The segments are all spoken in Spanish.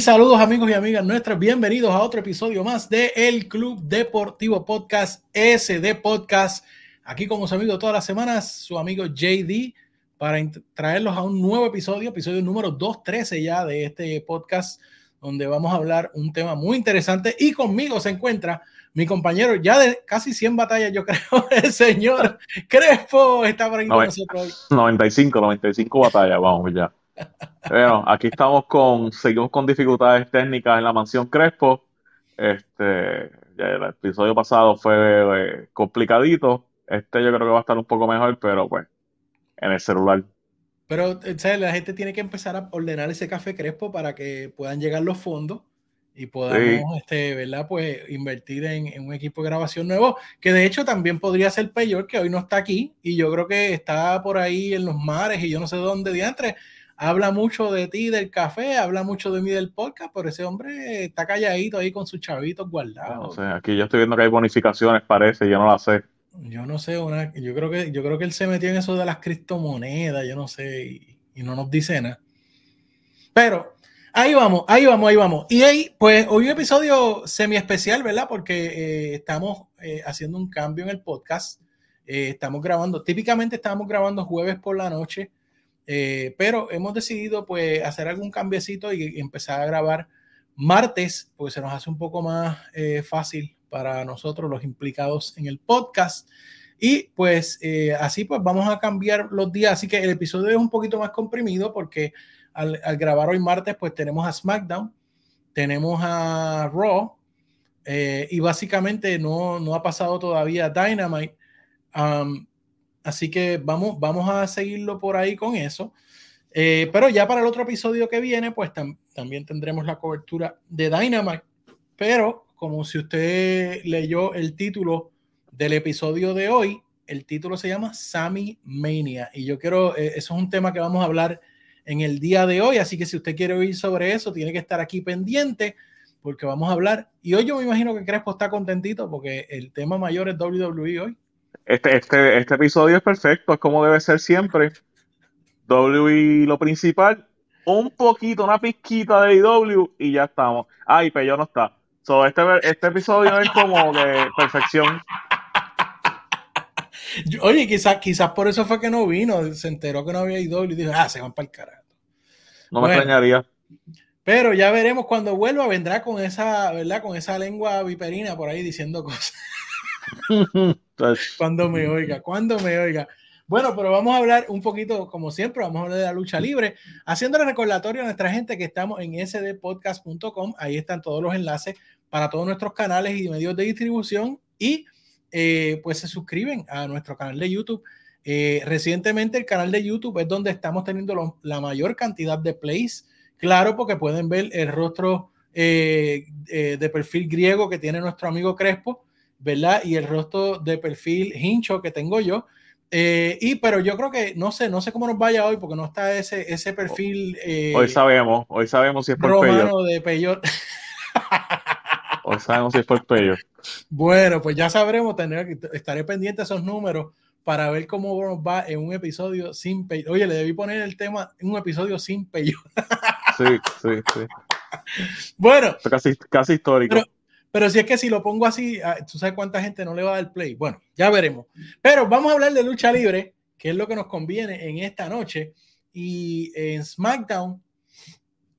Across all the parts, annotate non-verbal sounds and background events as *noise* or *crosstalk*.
Y saludos amigos y amigas nuestras, bienvenidos a otro episodio más de El Club Deportivo Podcast, SD Podcast. Aquí como su amigo todas las semanas, su amigo JD, para traerlos a un nuevo episodio, episodio número 213 ya de este podcast, donde vamos a hablar un tema muy interesante. Y conmigo se encuentra mi compañero ya de casi 100 batallas, yo *laughs* creo, el señor Crespo está por aquí con nosotros 95, 95 batallas, vamos ya. Bueno, aquí estamos con, seguimos con dificultades técnicas en la mansión Crespo. Este, el episodio pasado fue eh, complicadito. Este yo creo que va a estar un poco mejor, pero pues, en el celular. Pero ¿sabes? la gente tiene que empezar a ordenar ese café Crespo para que puedan llegar los fondos y podamos, este, ¿verdad? Pues invertir en, un equipo de grabación nuevo, que de hecho también podría ser peor, que hoy no está aquí y yo creo que está por ahí en los mares y yo no sé dónde diantre habla mucho de ti, del café, habla mucho de mí del podcast, pero ese hombre está calladito ahí con sus chavitos guardados. No sé, aquí yo estoy viendo que hay bonificaciones, parece, yo no la sé. Yo no sé, una, yo creo que yo creo que él se metió en eso de las criptomonedas, yo no sé, y, no nos dice nada. Pero ahí vamos, ahí vamos, ahí vamos. Y ahí, pues hoy un episodio semi especial, ¿verdad? Porque eh, estamos eh, haciendo un cambio en el podcast. Eh, estamos grabando, típicamente estamos grabando jueves por la noche eh, pero hemos decidido pues hacer algún cambiecito y, empezar a grabar martes, porque se nos hace un poco más eh, fácil para nosotros los implicados en el podcast. Y pues eh, así pues vamos a cambiar los días. Así que el episodio es un poquito más comprimido porque al, grabar hoy martes pues tenemos a SmackDown, tenemos a Raw y básicamente no, no ha pasado todavía Dynamite. Um, Así que vamos, vamos a seguirlo por ahí con eso. Eh, pero ya para el otro episodio que viene, pues también tendremos la cobertura de Dynamite. Pero como si usted leyó el título del episodio de hoy, el título se llama Sammy Mania. Y yo quiero, eh, eso es un tema que vamos a hablar en el día de hoy. Así que si usted quiere oír sobre eso, tiene que estar aquí pendiente porque vamos a hablar. Y hoy yo me imagino que Crespo está contentito porque el tema mayor es WWE hoy. Este, este, este episodio es perfecto, es como debe ser siempre. W lo principal, un poquito, una pizquita de W y ya estamos. Ay, pero yo no está. So, este, este episodio es como de perfección. Oye, quizás quizás por eso fue que no vino. Se enteró que no había IW y dijo, ah, se van para el carajo. No me extrañaría. Pero ya veremos cuando vuelva, vendrá con esa, ¿verdad? Con esa lengua viperina por ahí diciendo cosas. *laughs* cuando me *laughs* oiga, cuando me oiga. Bueno, pero vamos a hablar un poquito, como siempre, vamos a hablar de la lucha libre, haciéndole recordatorio a nuestra gente que estamos en sdpodcast.com, ahí están todos los enlaces para todos nuestros canales y medios de distribución. Y eh, pues se suscriben a nuestro canal de YouTube. Eh, recientemente el canal de YouTube es donde estamos teniendo la mayor cantidad de plays, claro, porque pueden ver el rostro eh, de perfil griego que tiene nuestro amigo Crespo ¿verdad? Y el rostro de perfil hincho que tengo yo. Eh, y pero yo creo que no sé, no sé cómo nos vaya hoy porque no está ese, ese perfil. Eh, hoy sabemos, hoy sabemos si es por romano de Peyot. hoy sabemos si es por Peyot. Bueno, pues ya sabremos, tener, estaré pendiente de esos números para ver cómo nos va en un episodio sin Peyot. Oye, le debí poner el tema en un episodio sin Peyot. sí, sí, sí. Bueno. Casi, casi histórico. Pero si es que si lo pongo así, ah, tú sabes cuánta gente no le va a dar play. Bueno, ya veremos. Pero vamos a hablar de lucha libre, que es lo que nos conviene en esta noche. Y en SmackDown,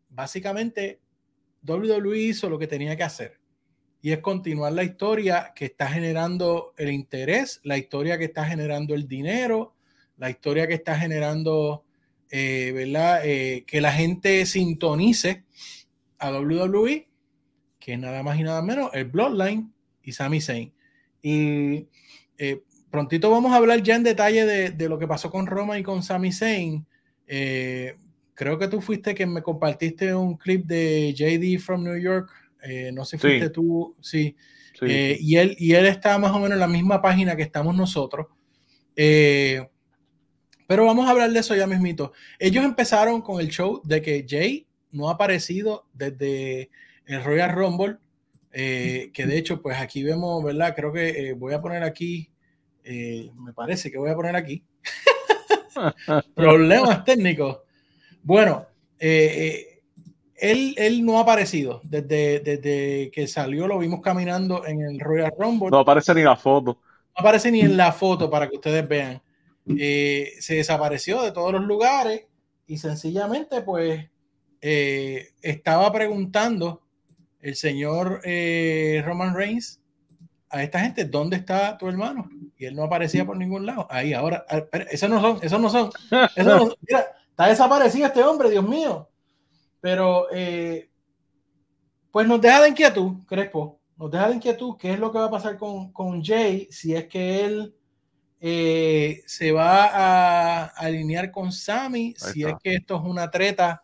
básicamente, WWE hizo lo que tenía que hacer. Y es continuar la historia que está generando el interés, la historia que está generando el dinero, la historia que está generando, eh, ¿verdad? Eh, que la gente sintonice a WWE que es nada más y nada menos el Bloodline y Sami Zayn. Y eh, prontito vamos a hablar ya en detalle de, lo que pasó con Roma y con Sami Zayn. Eh, creo que tú fuiste quien me compartiste un clip de JD from New York. Eh, no sé si fuiste tú, sí. y, él, y él está más o menos en la misma página que estamos nosotros. pero vamos a hablar de eso ya mismito. Ellos empezaron con el show de que Jay no ha aparecido desde el Royal Rumble, eh, que de hecho, pues aquí vemos, ¿verdad? Creo que eh, voy a poner aquí, eh, me parece que voy a poner aquí, *laughs* problemas técnicos. Bueno, él, él no ha aparecido. Desde, desde que salió lo vimos caminando en el Royal Rumble. No aparece ni la foto. No aparece ni en la foto para que ustedes vean. Eh, se desapareció de todos los lugares y sencillamente pues eh, estaba preguntando el señor eh, Roman Reigns a esta gente, ¿dónde está tu hermano? Y él no aparecía por ningún lado. Ahí, ahora, esos no son, esos no son. mira, está desaparecido este hombre, Dios mío. Pero, eh, pues nos deja de inquietud, Crespo. Nos deja de inquietud qué es lo que va a pasar con, con Jay si es que él eh, se va a alinear con Sammy, si es que esto es una treta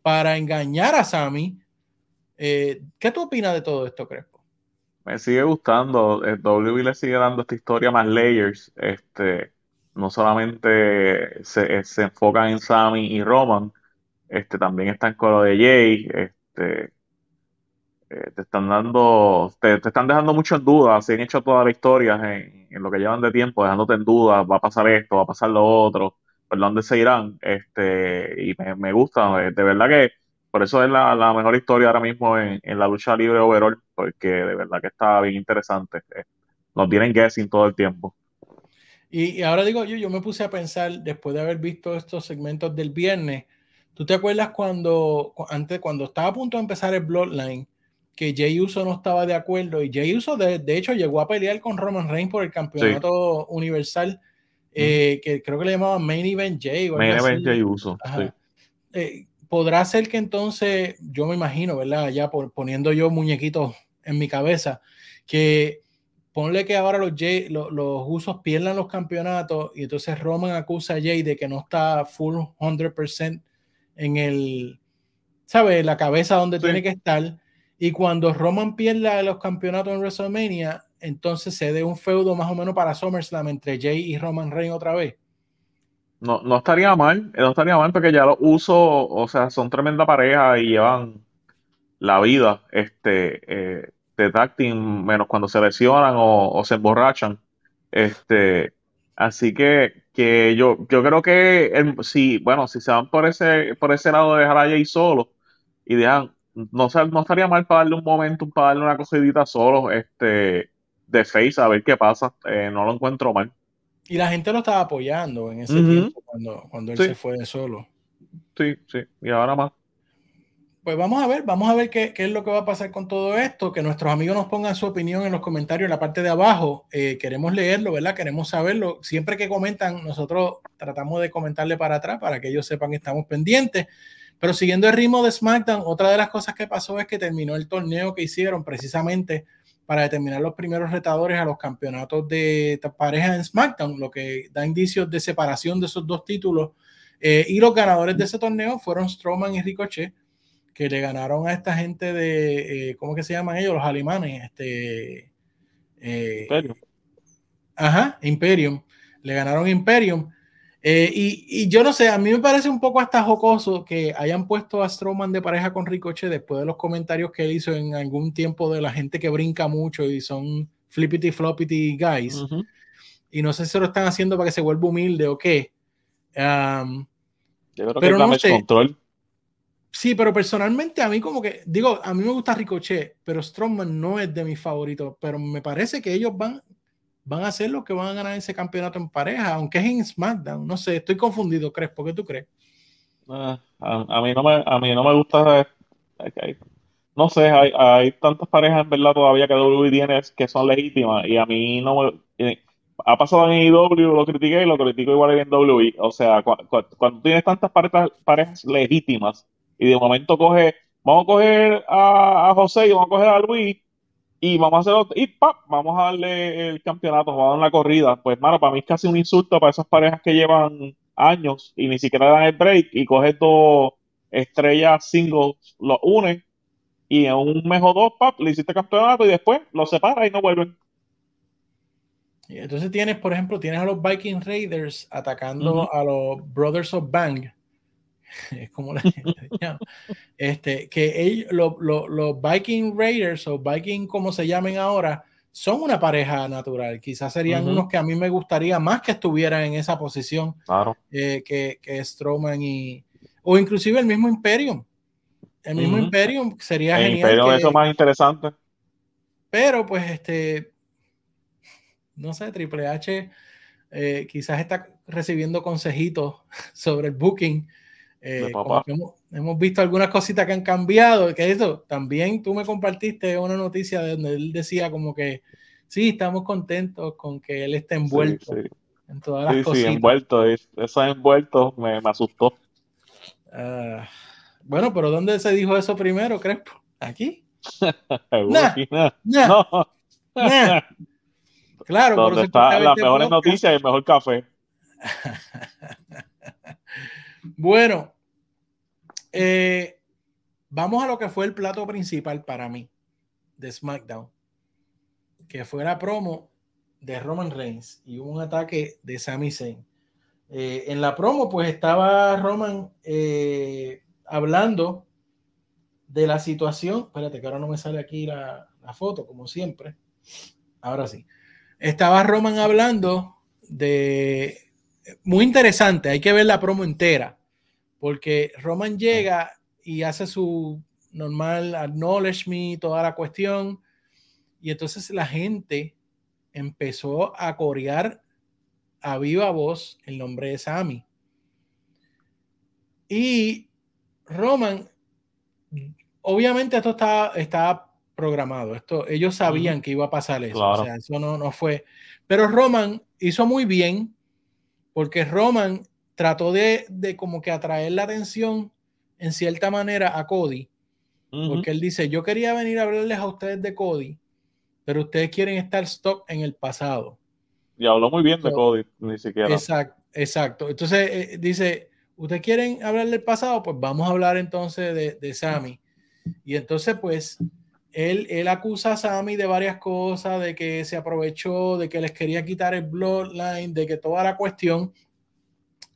para engañar a Sammy. Eh, ¿Qué tú opinas de todo esto, Crespo? Me sigue gustando. El W le sigue dando esta historia más layers. Este, no solamente se, se enfocan en Sammy y Roman, este, también están con lo de Jay, este, eh, te están dando, te, están dejando mucho en duda, se han hecho toda la historia en, en, lo que llevan de tiempo, dejándote en duda, va a pasar esto, va a pasar lo otro, por dónde se irán, este, y me, me gusta, de verdad que por eso es la, la mejor historia ahora mismo en, en, la lucha libre overall, porque de verdad que está bien interesante, eh, nos tienen guessing todo el tiempo. Y, y ahora digo yo, yo me puse a pensar, después de haber visto estos segmentos del viernes, ¿Tú te acuerdas cuando, antes, cuando estaba a punto de empezar el Bloodline, que Jay Uso no estaba de acuerdo y Jay Uso de, hecho llegó a pelear con Roman Reigns por el campeonato universal, eh, que creo que le llamaban Main Event Jay. Main Event Jay Uso. Eh, podrá ser que entonces, yo me imagino, ¿verdad? Ya por, poniendo yo muñequitos en mi cabeza, que ponle que ahora los, Jay, los, los usos pierdan los campeonatos y entonces Roman acusa a Jay de que no está full 100% en el, ¿sabes? La cabeza donde tiene que estar. Y cuando Roman pierda los campeonatos en WrestleMania, entonces se dé un feudo más o menos para SummerSlam entre Jay y Roman Reigns otra vez. No, no estaría mal, no estaría mal porque ya los uso, o sea, son tremenda pareja y llevan la vida este, eh, de tag menos cuando se lesionan o, se emborrachan. Este, Así que, que yo, yo creo que si, bueno, si se van por ese, por ese lado de dejar solo y dejan, no, no estaría mal para darle un momento, para darle una cogidita solo, este, de face, a ver qué pasa. Eh, no lo encuentro mal. Y la gente lo estaba apoyando en ese tiempo cuando, cuando él se fue de solo. Sí, sí, y ahora más. Pues vamos a ver, vamos a ver qué, qué, es lo que va a pasar con todo esto, que nuestros amigos nos pongan su opinión en los comentarios en la parte de abajo. Eh, queremos leerlo, ¿verdad? Queremos saberlo. Siempre que comentan, nosotros tratamos de comentarle para atrás para que ellos sepan que estamos pendientes. Pero siguiendo el ritmo de SmackDown, otra de las cosas que pasó es que terminó el torneo que hicieron precisamente para determinar los primeros retadores a los campeonatos de pareja en SmackDown, lo que da indicios de separación de esos dos títulos. Eh, y los ganadores de ese torneo fueron Strowman y Ricochet que le ganaron a esta gente de, eh, ¿cómo que se llaman ellos? Los alemanes, este... Eh, Imperium. Ajá, Imperium. Le ganaron Imperium. Eh, y, y, yo no sé, a mí me parece un poco hasta jocoso que hayan puesto a Strowman de pareja con Ricochet después de los comentarios que él hizo en algún tiempo de la gente que brinca mucho y son flippity floppity guys. Y no sé si lo están haciendo para que se vuelva humilde o qué. Um, pero no sé. control. Sí, pero personalmente a mí como que, digo, a mí me gusta Ricochet, pero Strongman no es de mis favoritos, pero me parece que ellos van, van a ser los que van a ganar ese campeonato en pareja, aunque es en SmackDown, no sé, estoy confundido, ¿crees? ¿Por qué tú crees? Ah, a, mí no me, a mí no me gusta, eh, no sé, hay, hay, tantas parejas en verdad todavía que WWE tiene que son legítimas y a mí no me... Eh, ha pasado en IW, lo critiqué y lo critico igual en WWE. O sea, cuando tienes tantas parejas, parejas legítimas, y de momento coge, vamos a coger a, José y vamos a coger a Luis y vamos a hacer y ¡pap! vamos a darle el campeonato, vamos a dar la corrida. Pues, mano, para mí es casi un insulto para esas parejas que llevan años y ni siquiera dan el break y coges dos estrellas singles, los unes y en un mes o dos, pap, le hiciste campeonato y después los separas y no vuelven. Entonces tienes, por ejemplo, tienes a los Viking Raiders atacando a los Brothers of Bang *laughs* es como la este, que ellos, los Viking Raiders o Viking como se llamen ahora, son una pareja natural. Quizás serían unos que a mí me gustaría más que estuvieran en esa posición claro. eh, que, que Strowman y o inclusive el mismo Imperium. el mismo Imperium sería el genial. Imperium eso más interesante. Pero pues este, no sé, Triple H eh, quizás está recibiendo consejitos *laughs* sobre el booking. Eh, hemos, visto algunas cositas que han cambiado, que eso, también tú me compartiste una noticia donde él decía como que sí, estamos contentos con que él esté envuelto en todas las cosas. Sí, envuelto, eso envuelto me, me asustó. Ah, bueno, pero ¿dónde se dijo eso primero, Crespo? ¿Aquí? *laughs* no. Claro, donde está las mejores noticias y el mejor café. *laughs* bueno, eh, vamos a lo que fue el plato principal para mí de SmackDown, que fue la promo de Roman Reigns y un ataque de Sami Zayn. Eh, en la promo, pues estaba Roman eh, hablando de la situación. Espérate, que ahora no me sale aquí la, la foto, como siempre. Ahora sí. Estaba Roman hablando de. Muy interesante, hay que ver la promo entera, porque Roman llega y hace su normal acknowledge me, toda la cuestión, y entonces la gente empezó a corear a viva voz el nombre de Sammy. Y Roman, obviamente esto estaba, estaba programado. Esto, ellos sabían que iba a pasar eso. O sea, eso no, no fue. Pero Roman hizo muy bien porque Roman trató de, de como que atraer la atención en cierta manera a Cody. Porque él dice, yo quería venir a hablarles a ustedes de Cody, pero ustedes quieren estar stock en el pasado. Y habló muy bien de Cody, ni siquiera. Exacto, exacto. Entonces eh, dice, ustedes quieren hablar del pasado, pues vamos a hablar entonces de, de Sammy. Y entonces, pues, él, acusa a Sammy de varias cosas, de que se aprovechó, de que les quería quitar el bloodline, de que toda la cuestión,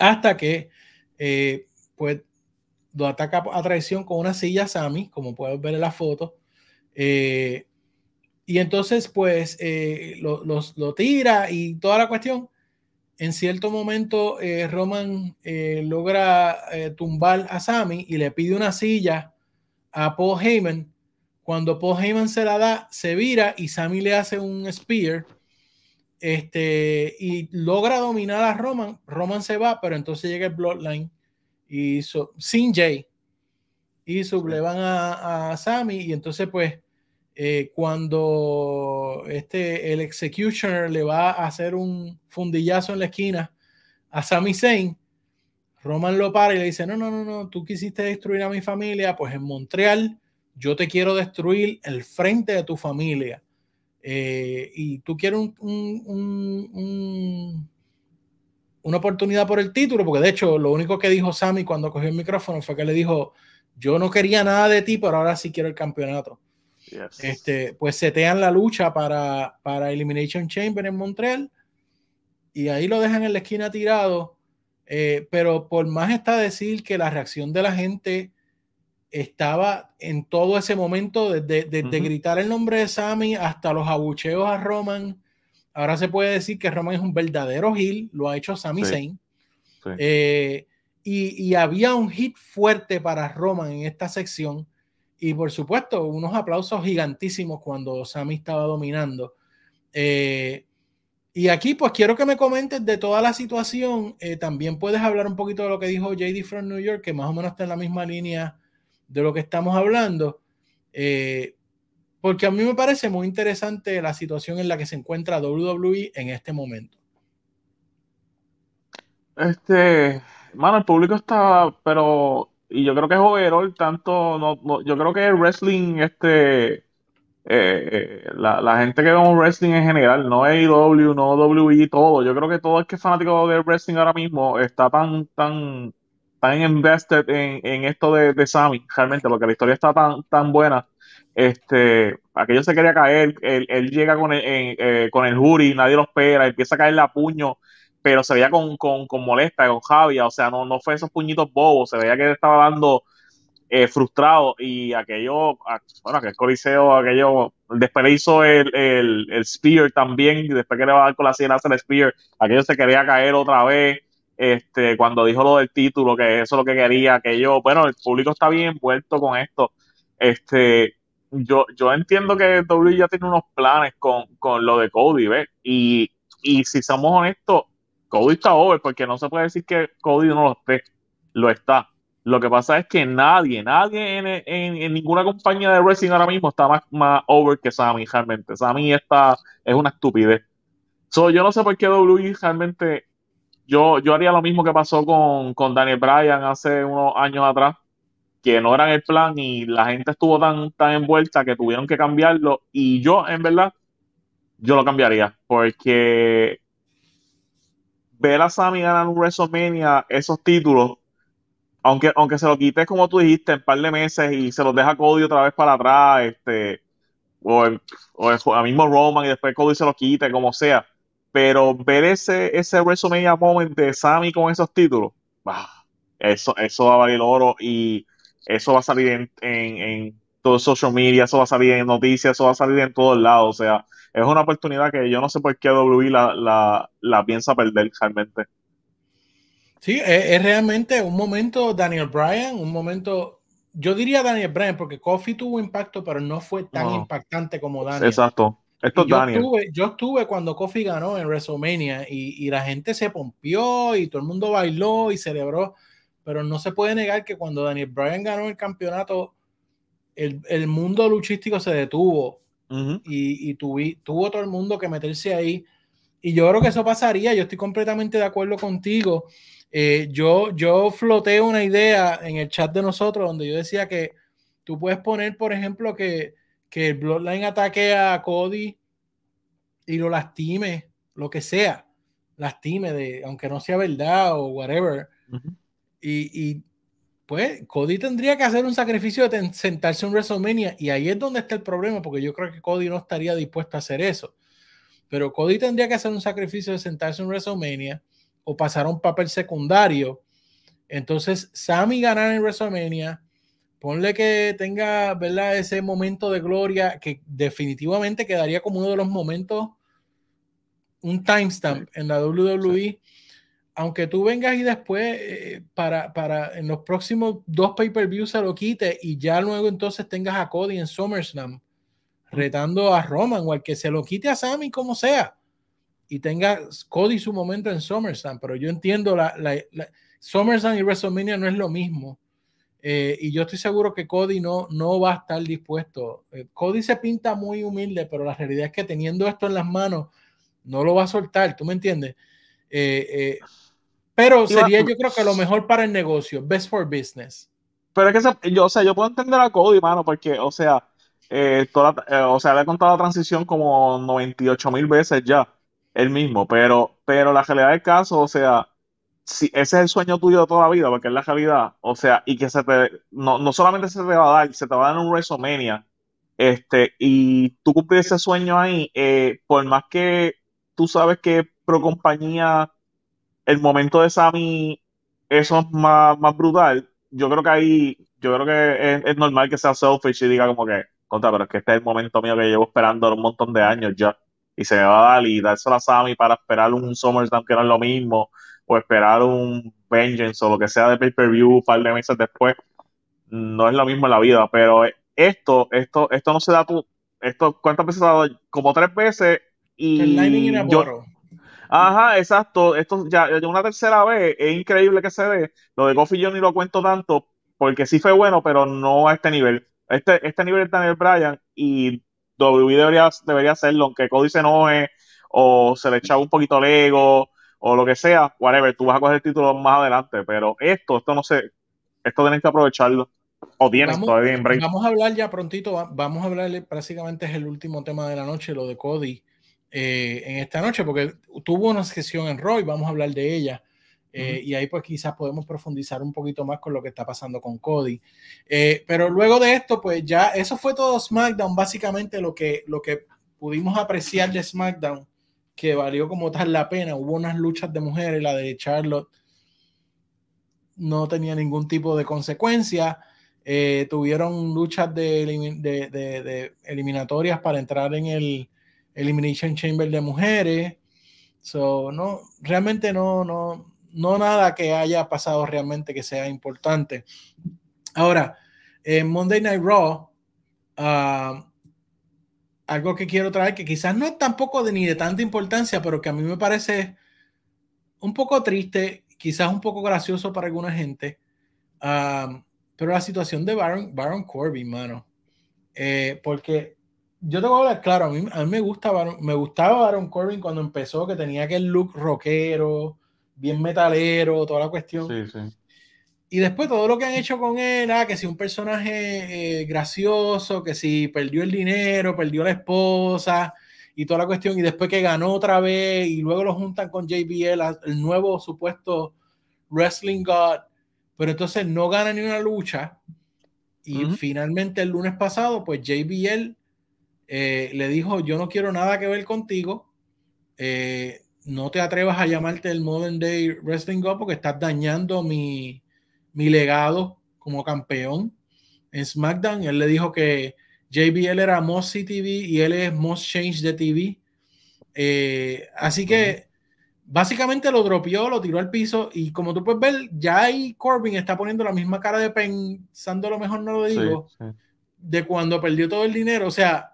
hasta que eh, pues lo ataca a traición con una silla Sammy, como puedes ver en la foto. Eh, y entonces, pues, eh, lo, lo, tira y toda la cuestión. En cierto momento, Roman logra tumbar a Sammy y le pide una silla a Paul Heyman cuando Paul Heyman se la da, se vira y Sammy le hace un spear este, y logra dominar a Roman. Roman se va, pero entonces llega el Bloodline y sin Jay y sublevan a, a Sammy y entonces pues eh, cuando este el executioner le va a hacer un fundillazo en la esquina a Sami Zayn Roman lo para y le dice no no no no tú quisiste destruir a mi familia pues en Montreal yo te quiero destruir el frente de tu familia. Eh, y tú quieres un, una oportunidad por el título, porque de hecho lo único que dijo Sammy cuando cogió el micrófono fue que le dijo, yo no quería nada de ti, pero ahora sí quiero el campeonato. Este, pues setean la lucha para, para Elimination Chamber en Montreal y ahí lo dejan en la esquina tirado. Eh, pero por más está decir que la reacción de la gente estaba en todo ese momento, desde, gritar el nombre de Sammy hasta los abucheos a Roman. Ahora se puede decir que Roman es un verdadero heel, lo ha hecho Sami Zayn. Eh, y, había un hit fuerte para Roman en esta sección. Y por supuesto, unos aplausos gigantísimos cuando Sammy estaba dominando. Eh, y aquí, pues quiero que me comentes de toda la situación. Eh, también puedes hablar un poquito de lo que dijo JD from New York, que más o menos está en la misma línea de lo que estamos hablando, eh, porque a mí me parece muy interesante la situación en la que se encuentra WWE en este momento. Este, mano, el público está, pero, y yo creo que es overall, tanto, no, yo creo que el wrestling, este, eh, la, gente que vemos wrestling en general, no AEW, no WWE, todo, yo creo que todo el que es fanático de wrestling ahora mismo está tan, tan, están invested en, esto de, de Sammy, realmente, porque la historia está tan, tan buena. Este, aquello se quería caer, él, llega con el, eh, con el jury, nadie lo espera, empieza a caerle a puño, pero se veía con, con, con molesta, con Javier, o sea, no, no fue esos puñitos bobos, se veía que él estaba dando eh, frustrado y aquello, bueno, aquel coliseo, aquello, después le hizo el, el, el Spear también, y después que le va a dar con la sien hacer el Spear, aquello se quería caer otra vez, este, cuando dijo lo del título, que eso es lo que quería, que yo, bueno, el público está bien envuelto con esto. Este, yo, yo entiendo que W ya tiene unos planes con, con lo de Cody, ¿ves? Y, y si somos honestos, Cody está over, porque no se puede decir que Cody no lo esté, lo está. Lo que pasa es que nadie, nadie en, en, ninguna compañía de wrestling ahora mismo está más, más over que Sammy realmente. Sammy está, es una estupidez. So, yo no sé por qué WWE realmente. Yo, yo haría lo mismo que pasó con, Daniel Bryan hace unos años atrás, que no eran el plan y la gente estuvo tan, tan envuelta que tuvieron que cambiarlo. Y yo, en verdad, yo lo cambiaría, porque ver a Sammy ganar un WrestleMania, esos títulos, aunque, aunque se lo quites como tú dijiste, en un par de meses y se los deja Cody otra vez para atrás, este, o, el, o mismo Roman y después Cody se lo quite, como sea. Pero ver ese, ese WrestleMania moment de Sammy con esos títulos, eso, eso va a valer oro y eso va a salir en, en, en todo social media, eso va a salir en noticias, eso va a salir en todos lados. O sea, es una oportunidad que yo no sé por qué WWE la, la, la piensa perder realmente. Sí, es, realmente un momento Daniel Bryan, un momento, yo diría Daniel Bryan, porque Kofi tuvo impacto, pero no fue tan impactante como Daniel. Exacto. Esto es yo, Daniel. Estuve, yo estuve cuando Kofi ganó en WrestleMania y, y, la gente se pompió y todo el mundo bailó y celebró, pero no se puede negar que cuando Daniel Bryan ganó el campeonato, el, el mundo luchístico se detuvo y, y tuvo todo el mundo que meterse ahí. Y yo creo que eso pasaría, yo estoy completamente de acuerdo contigo. Eh, yo, yo floté una idea en el chat de nosotros donde yo decía que tú puedes poner, por ejemplo, que, que el Bloodline ataque a Cody y lo lastime, lo que sea, lastime, de, aunque no sea verdad o whatever. y, y, pues Cody tendría que hacer un sacrificio de sentarse en WrestleMania y ahí es donde está el problema, porque yo creo que Cody no estaría dispuesto a hacer eso. Pero Cody tendría que hacer un sacrificio de sentarse en WrestleMania o pasar a un papel secundario. Entonces, Sammy ganar en WrestleMania, ponle que tenga, ¿verdad? Ese momento de gloria que definitivamente quedaría como uno de los momentos, un timestamp en la WWE. Aunque tú vengas y después eh, para, para en los próximos dos pay-per-views se lo quite y ya luego entonces tengas a Cody en SummerSlam retando a Roman o al que se lo quite a Sammy como sea y tenga Cody su momento en SummerSlam, pero yo entiendo la, la, SummerSlam y WrestleMania no es lo mismo. Eh, y yo estoy seguro que Cody no, no va a estar dispuesto. Eh, Cody se pinta muy humilde, pero la realidad es que teniendo esto en las manos, no lo va a soltar, ¿tú me entiendes? Eh, pero sería yo creo que lo mejor para el negocio, best for business. Pero es que yo, o sea, yo puedo entender a Cody, mano, porque, o sea, toda, o sea, le he contado la transición como 98 mil veces ya el mismo, pero, pero la realidad del caso, o sea, si ese es el sueño tuyo de toda la vida, porque es la realidad, o sea, y que se te, no, no solamente se te va a dar, se te va a dar un WrestleMania, este, y tú cumples ese sueño ahí, eh, por más que tú sabes que pro compañía, el momento de Sammy, eso es más, más brutal, yo creo que ahí, yo creo que es, normal que sea selfish y diga como que, contra, pero es que este es el momento mío que llevo esperando un montón de años ya y se me va a dar y dárselo a Sammy para esperar un SummerSlam que no es lo mismo, o esperar un Vengeance o lo que sea de pay-per-view un par de meses después, no es lo mismo en la vida, pero esto, esto, esto no se da tú, esto, ¿cuántas veces ha dado? Como tres veces y yo, Ajá, exacto. Esto ya, una tercera vez es increíble que se dé. Lo de Kofi yo ni lo cuento tanto porque sí fue bueno, pero no a este nivel. Este, este nivel es Daniel Bryan y WWE debería, debería hacerlo, aunque Cody se enoje o se le echaba un poquito el ego o lo que sea, whatever, tú vas a coger el título más adelante, pero esto, esto no sé, esto tienen que aprovecharlo. O tienen todavía en break. Vamos a hablar ya prontito, vamos a hablar, prácticamente es el último tema de la noche, lo de Cody eh, en esta noche, porque tuvo una sesión en Roy, vamos a hablar de ella. Eh, y ahí pues quizás podemos profundizar un poquito más con lo que está pasando con Cody. Eh, pero luego de esto, pues ya eso fue todo SmackDown, básicamente lo que, lo que pudimos apreciar de SmackDown, que valió como tal la pena. Hubo unas luchas de mujeres, la de Charlotte no tenía ningún tipo de consecuencia. Eh, tuvieron luchas de, de, de, eliminatorias para entrar en el Elimination Chamber de mujeres. So, no, realmente no, no, no nada que haya pasado realmente que sea importante. Ahora, en Monday Night Raw, ah, algo que quiero traer, que quizás no es tampoco de ni de tanta importancia, pero que a mí me parece un poco triste, quizás un poco gracioso para alguna gente, pero la situación de Baron, Baron Corbin, mano. Eh, porque yo te voy a hablar claro, a mí, a mí me, gusta me gustaba Baron Corbin cuando empezó, que tenía aquel look rockero, bien metalero, toda la cuestión. Sí, sí. Y después todo lo que han hecho con él, ah, que si un personaje eh, gracioso, que si perdió el dinero, perdió la esposa y toda la cuestión, y después que ganó otra vez y luego lo juntan con JBL, el nuevo supuesto Wrestling God, pero entonces no gana ni una lucha. Y finalmente el lunes pasado, pues JBL eh, le dijo, yo no quiero nada que ver contigo, eh, no te atrevas a llamarte el Modern Day Wrestling God porque estás dañando mi, mi legado como campeón en SmackDown. Él le dijo que JBL era Most CTV y él es Most Change de TV. Eh, así que básicamente lo dropeó, lo tiró al piso y como tú puedes ver, ya ahí Corbin está poniendo la misma cara de pensando lo mejor no lo digo, de cuando perdió todo el dinero. O sea,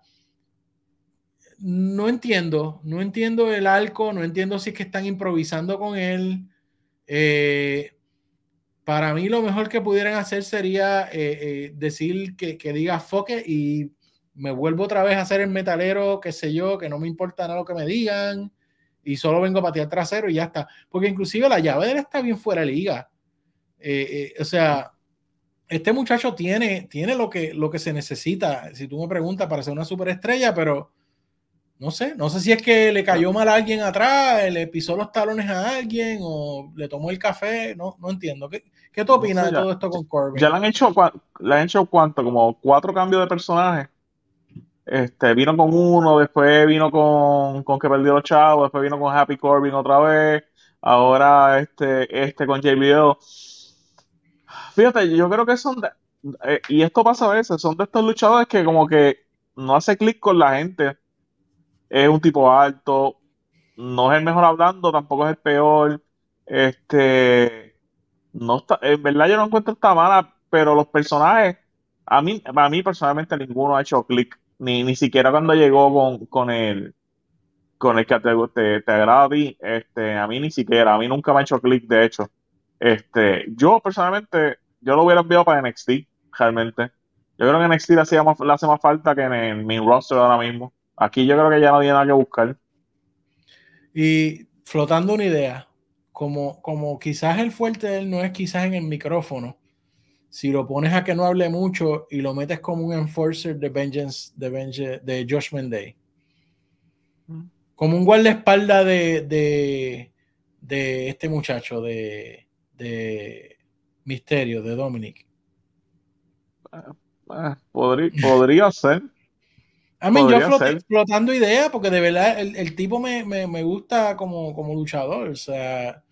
no entiendo, no entiendo el arco, no entiendo si es que están improvisando con él. Eh, para mí lo mejor que pudieran hacer sería eh, eh, decir que, que, diga foque y me vuelvo otra vez a hacer el metalero, qué sé yo, que no me importa nada lo que me digan y solo vengo a patear trasero y ya está. Porque inclusive la llave de él está bien fuera de liga. Eh, o sea, este muchacho tiene, tiene lo, que, lo que se necesita, si tú me preguntas, para ser una superestrella, pero no sé, no sé si es que le cayó mal a alguien atrás, le pisó los talones a alguien o le tomó el café, no, no entiendo. ¿Qué, qué tú opinas de todo esto con Corbin? Ya le han hecho, le han hecho cuánto, como cuatro cambios de personaje. Este, vino con uno, después vino con, con que perdió los chavos, después vino con Happy Corbin otra vez, ahora este, este con JBL. Fíjate, yo creo que son de, eh, y esto pasa a veces, son de estos luchadores que como que no hace clic con la gente es un tipo alto, no es el mejor hablando, tampoco es el peor. Este, no está, en verdad yo no encuentro esta mala, pero los personajes, a mí, a mí personalmente ninguno ha hecho clic, ni, ni siquiera cuando llegó con, con el con el que te, te, agrada a ti, este, a mí ni siquiera, a mí nunca me ha hecho clic, de hecho. Este, yo personalmente, yo lo hubiera enviado para NXT, realmente. Yo creo que NXT le, hacía más, le hace más falta que en el roster ahora mismo. Aquí yo creo que ya no tiene nada que buscar. Y flotando una idea, como, como quizás el fuerte de él no es quizás en el micrófono, si lo pones a que no hable mucho y lo metes como un enforcer de Vengeance, de, Vengeance, de Judgment Day, mm. como un guardaespaldas de, de, de este muchacho, de, de Misterio, de Dominic. Ah, ah, podría, *laughs* podría ser. A mí, yo flotando ideas, porque de verdad el, tipo me, gusta como, como, luchador, o sea,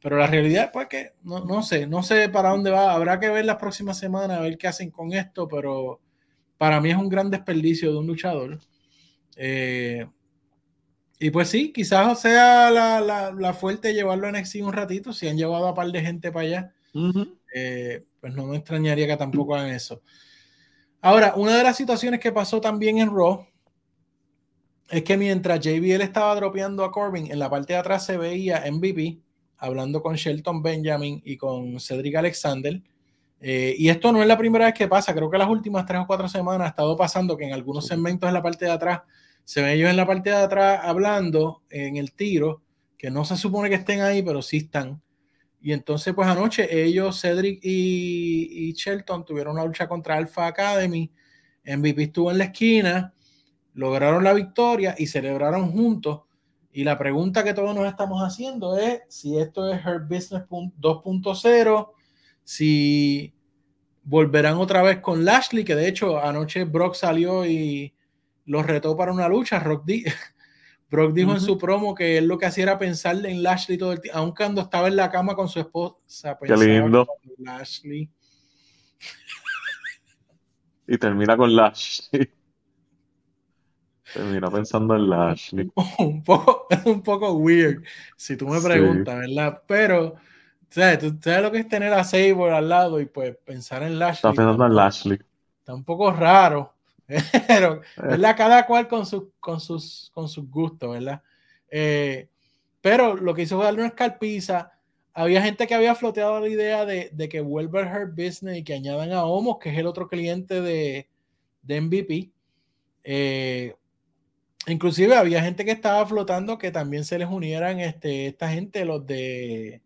pero la realidad es pues que no, no, sé, no sé para dónde va, habrá que ver las próximas semanas, a ver qué hacen con esto, pero para mí es un gran desperdicio de un luchador. Eh, y pues sí, quizás sea la, fuerte llevarlo en NXT un ratito, si han llevado a par de gente para allá, eh, pues no me extrañaría que tampoco hagan eso. Ahora, una de las situaciones que pasó también en Raw es que mientras JBL estaba dropeando a Corbin, en la parte de atrás se veía MVP hablando con Shelton Benjamin y con Cedric Alexander. Eh, y esto no es la primera vez que pasa, creo que las últimas tres o cuatro semanas ha estado pasando que en algunos segmentos en la parte de atrás se ven ellos en la parte de atrás hablando en el tiro, que no se supone que estén ahí, pero sí están. Y entonces, pues anoche ellos, Cedric y, Shelton, tuvieron una lucha contra Alpha Academy. MVP estuvo en la esquina, lograron la victoria y celebraron juntos. Y la pregunta que todos nos estamos haciendo es si esto es Her Business 2.0, si volverán otra vez con Lashley, que de hecho anoche Brock salió y los retó para una lucha. Rock *laughs* Brock dijo en su promo que él lo que hacía era pensar en Lashley todo el tiempo, aun cuando estaba en la cama con su esposa. Qué lindo. Lashley. y termina con Lashley. Termina pensando en Lashley. *laughs* Un poco, es un poco weird, si tú me preguntas, ¿verdad? Pero, ¿sabes? Tú sabes lo que es tener a Sable al lado y pues pensar en Lashley. Está pensando en Lashley. Está un poco raro, *laughs* pero, ¿verdad? Cada cual con, sus con, sus, con sus gustos, ¿verdad? Eh, pero lo que hizo fue darle una escalpiza. Había gente que había floteado la idea de, de que vuelva el Hurt Business y que añadan a Homos, que es el otro cliente de, de MVP. Eh, inclusive había gente que estaba flotando que también se les unieran este, esta gente, los de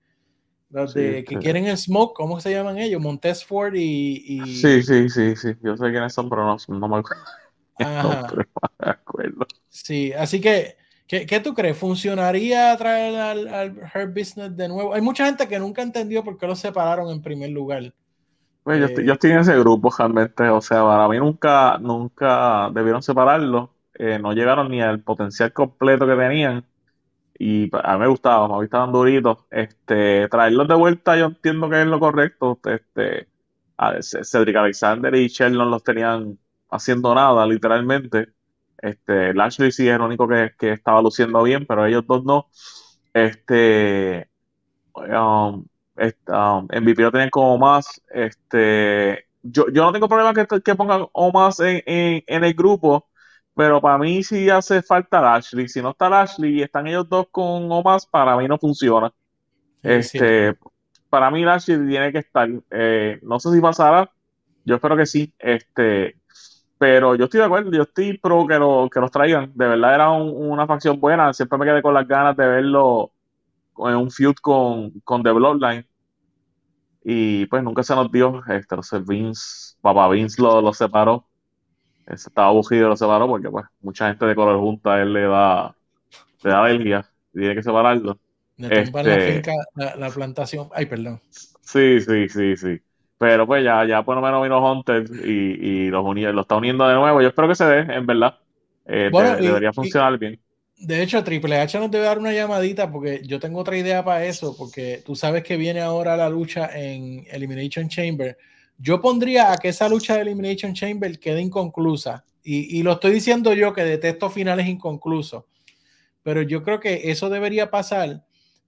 los de que quieren el smoke, ¿cómo se llaman ellos? Montesford y, y, Sí, sí, sí, sí. Yo sé quiénes son, pero no, no me acuerdo. *laughs* Ajá. No me acuerdo. Sí, así que, ¿qué, ¿qué, tú crees? ¿Funcionaría traer al, al Her Business de nuevo? Hay mucha gente que nunca entendió por qué los separaron en primer lugar. Pues yo, estoy, yo, estoy, en ese grupo realmente, o sea, para mí nunca, nunca debieron separarlo, eh, no llegaron ni al potencial completo que tenían. Y a mí me gustaba, me estaban duritos, este, traerlos de vuelta yo entiendo que es lo correcto, este, Cedric Alexander y Sheldon los tenían haciendo nada, literalmente, este, Lashley sí es el único que, estaba luciendo bien, pero ellos dos no, este, um, Um, MVP lo tienen como más. Este, yo, no tengo problema que, pongan o más en, el grupo, pero para mí sí hace falta Lashley. Si no está Lashley y están ellos dos con o más, para mí no funciona. este, para mí Lashley tiene que estar. Eh, no sé si pasará. Yo espero que sí. Este, pero yo estoy de acuerdo. Yo estoy pro que, lo, que los traigan. De verdad era un, una facción buena. Siempre me quedé con las ganas de verlo en un feud con, con The Bloodline. Y pues nunca se nos dio. Este, Vince, Papá Vince lo, lo separó. Estaba bujido lo separó porque pues mucha gente de color junta a él le da, le da alergia. Tiene que separarlo. Le este, la finca, la, la, plantación. Ay, perdón. Sí, sí, sí, sí. Pero pues ya, ya por lo menos vino Hunter y, y los, unió, los está uniendo de nuevo. Yo espero que se dé, en verdad. Eh, bueno, de, y, debería funcionar y, bien. De hecho, Triple H nos debe dar una llamadita porque yo tengo otra idea para eso, porque tú sabes que viene ahora la lucha en Elimination Chamber. Yo pondría a que esa lucha de Elimination Chamber quede inconclusa. Y, y lo estoy diciendo yo que detesto finales inconclusos. Pero yo creo que eso debería pasar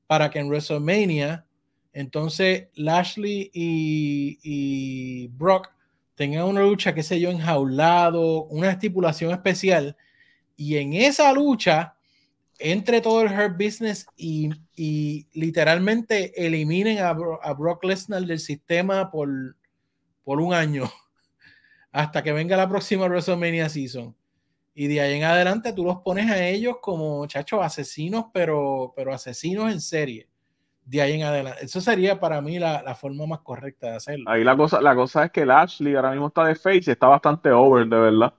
para que en WrestleMania, entonces Lashley y, y Brock tengan una lucha, qué sé yo, enjaulado, una estipulación especial. Y en esa lucha entre todo el Hurt Business y, y literalmente eliminen a, a Brock Lesnar del sistema por, por un año *laughs* hasta que venga la próxima WrestleMania Season. Y de ahí en adelante tú los pones a ellos como, muchachos, asesinos, pero, pero asesinos en serie. De ahí en adelante. Eso sería para mí la, la, forma más correcta de hacerlo. Ahí la cosa, la cosa es que Lashley ahora mismo está de face y está bastante over, de verdad.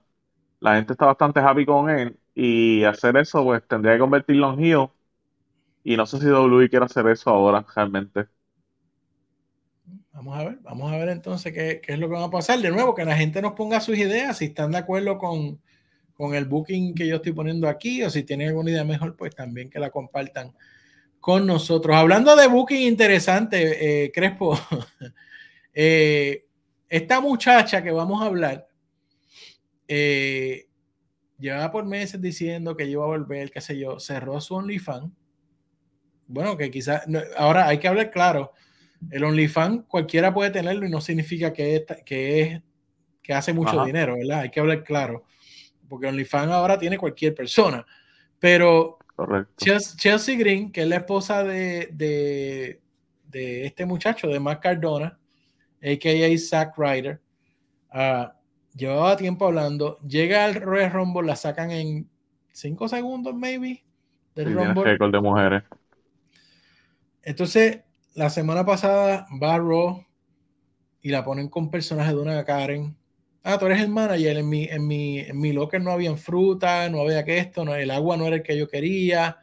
La gente está bastante happy con él y hacer eso, pues tendría que convertirlo en heel. Y no sé si WWE quiere hacer eso ahora, realmente. Vamos a ver, vamos a ver entonces qué, qué, es lo que va a pasar. De nuevo, que la gente nos ponga sus ideas, si están de acuerdo con, con el booking que yo estoy poniendo aquí, o si tienen alguna idea mejor, pues también que la compartan con nosotros. Hablando de booking interesante, eh, Crespo, *laughs* eh, esta muchacha que vamos a hablar, eh, llevaba por meses diciendo que iba a volver, qué sé yo, cerró su OnlyFans. Bueno, que quizás, ahora hay que hablar claro, el OnlyFans cualquiera puede tenerlo y no significa que, es, que, es, que hace mucho Ajá. dinero, ¿verdad? Hay que hablar claro, porque OnlyFans ahora tiene cualquier persona, pero Chelsea, Chelsea, Green, que es la esposa de, de, de este muchacho, de Matt Cardona, a.k.a. Zack Ryder, uh, llevaba tiempo hablando, llega al Royal Rumble, la sacan en 5 segundos, maybe, del sí, Rumble. de mujeres. Entonces, la semana pasada va Raw y la ponen con personajes de una Karen. Ah, tú eres el manager. En mi, en mi, en mi locker no había fruta, no había que esto, no, el agua no era el que yo quería.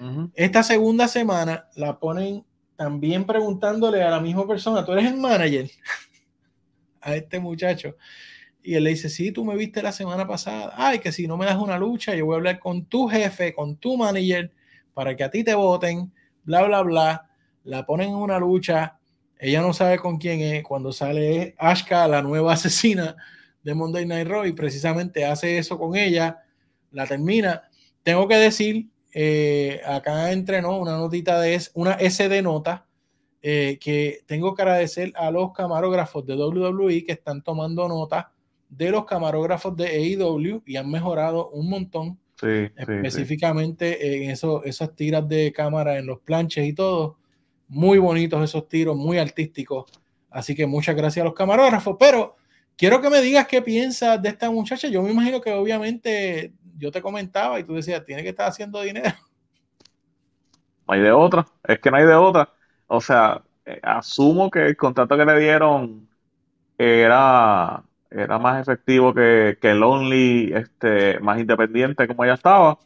Uh -huh. Esta segunda semana la ponen también preguntándole a la misma persona, tú eres el manager, *laughs* a este muchacho. Y él le dice, sí, tú me viste la semana pasada. Ay, que si no me das una lucha, yo voy a hablar con tu jefe, con tu manager, para que a ti te voten, bla, bla, bla. La ponen en una lucha. Ella no sabe con quién es. Cuando sale Ashka, la nueva *laughs* asesina de Monday Night Raw, y precisamente hace eso con ella. la termina. Tengo que decir, eh, acá entrenó una notita de una SD nota eh, que tengo que agradecer a los camarógrafos de WWE que están tomando nota de los camarógrafos de AEW y han mejorado un montón. específicamente en eso, esas tiras de cámara en los planches y todo. Muy bonitos esos tiros, muy artísticos. Así que muchas gracias a los camarógrafos. Pero quiero que me digas qué piensas de esta muchacha. Yo me imagino que obviamente yo te comentaba y tú decías, tiene que estar haciendo dinero. No hay de otra, es que no hay de otra. O sea, eh, asumo que el contrato que le dieron era, era más efectivo que, que el Only, este, más independiente como ella estaba.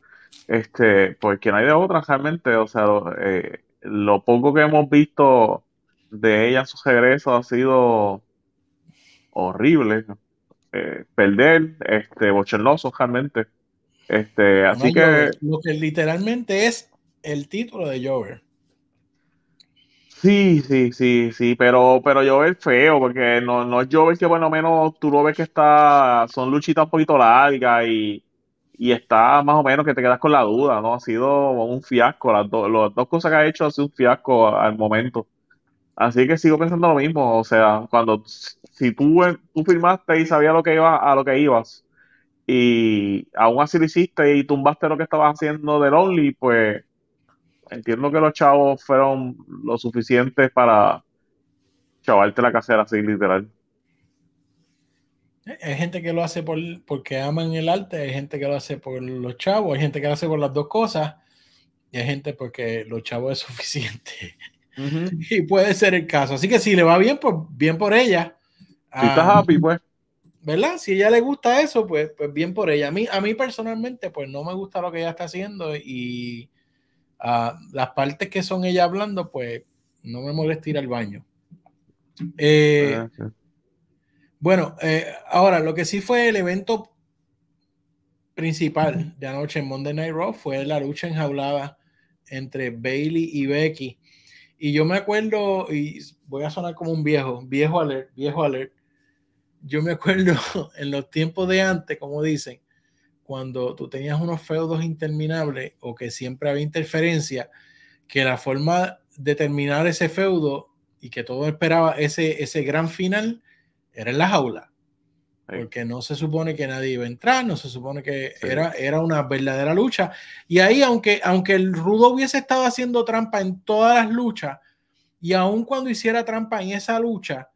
Este, porque no hay de otra realmente. O sea, eh, lo poco que hemos visto de ella en su regreso ha sido horrible. Eh, perder, este, bochornoso realmente. Este, así que. Lo que literalmente es el título de Jover. Sí, sí, sí, sí, pero, pero Jover feo, porque no, no es Jover que bueno menos tú lo ves que está, son luchitas un poquito largas y, y está más o menos que te quedas con la duda, ¿no? Ha sido un fiasco, las, las dos cosas que ha hecho ha sido un fiasco al momento. Así que sigo pensando lo mismo, o sea, cuando si tú, tú firmaste y sabías lo que iba, a lo que ibas, y aún así lo hiciste y tumbaste lo que estabas haciendo del Only, pues entiendo que los chavos fueron lo suficientes para chavarte la casera así, literal. Hay gente que lo hace por, porque aman el arte, hay gente que lo hace por los chavos, hay gente que lo hace por las dos cosas, y hay gente porque los chavos es *laughs* suficiente. Y puede ser el caso. Así que si le va bien, pues bien por ella. Si estás ah, happy, pues. ¿Verdad? Si a ella le gusta eso, pues, pues bien por ella. A mí, a mí personalmente, pues no me gusta lo que ella está haciendo y Ah, las partes que son ella hablando, pues no me molesta ir al baño. Eh, ah, bueno, eh, ahora lo que sí fue el evento principal de anoche en Monday Night Raw fue la lucha enjaulada entre Bailey y Becky. Y yo me acuerdo, y voy a sonar como un viejo, viejo alert, viejo alert. Yo me acuerdo *laughs* en los tiempos de antes, como dicen, cuando tú tenías unos feudos interminables o que siempre había interferencia, que la forma de terminar ese feudo y que todo esperaba ese, ese gran final era en la jaula. Porque no se supone que nadie iba a entrar, no se supone que era, era una verdadera lucha. Y ahí, aunque, aunque el rudo hubiese estado haciendo trampa en todas las luchas, y aun cuando hiciera trampa en esa lucha,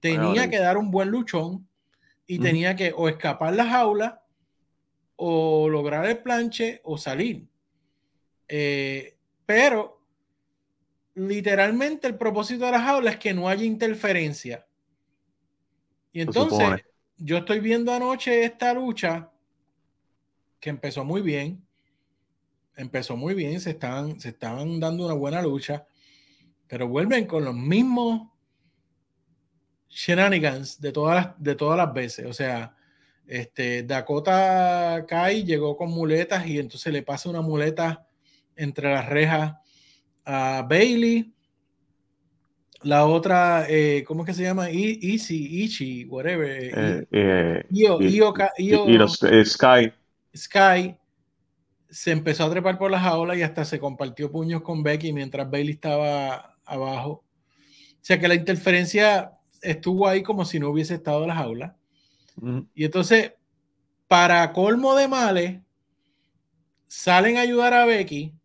tenía que dar un buen luchón y tenía que o escapar la jaula o lograr el planche o salir. Eh, pero literalmente el propósito de la jaula es que no haya interferencia. Y entonces yo estoy viendo anoche esta lucha que empezó muy bien. Empezó muy bien, se estaban, se estaban dando una buena lucha, pero vuelven con los mismos shenanigans de todas de todas las veces. O sea, este, Dakota Kai llegó con muletas y entonces le pasa una muleta entre las rejas a Bailey. La otra, eh, ¿cómo es que se llama? Easy, Ichi, whatever. Sky. Sky se empezó a trepar por las jaula y hasta se compartió puños con Becky mientras Bailey estaba abajo. O sea que la interferencia estuvo ahí como si no hubiese estado en la jaula. Y entonces, para colmo de males, salen a ayudar a Becky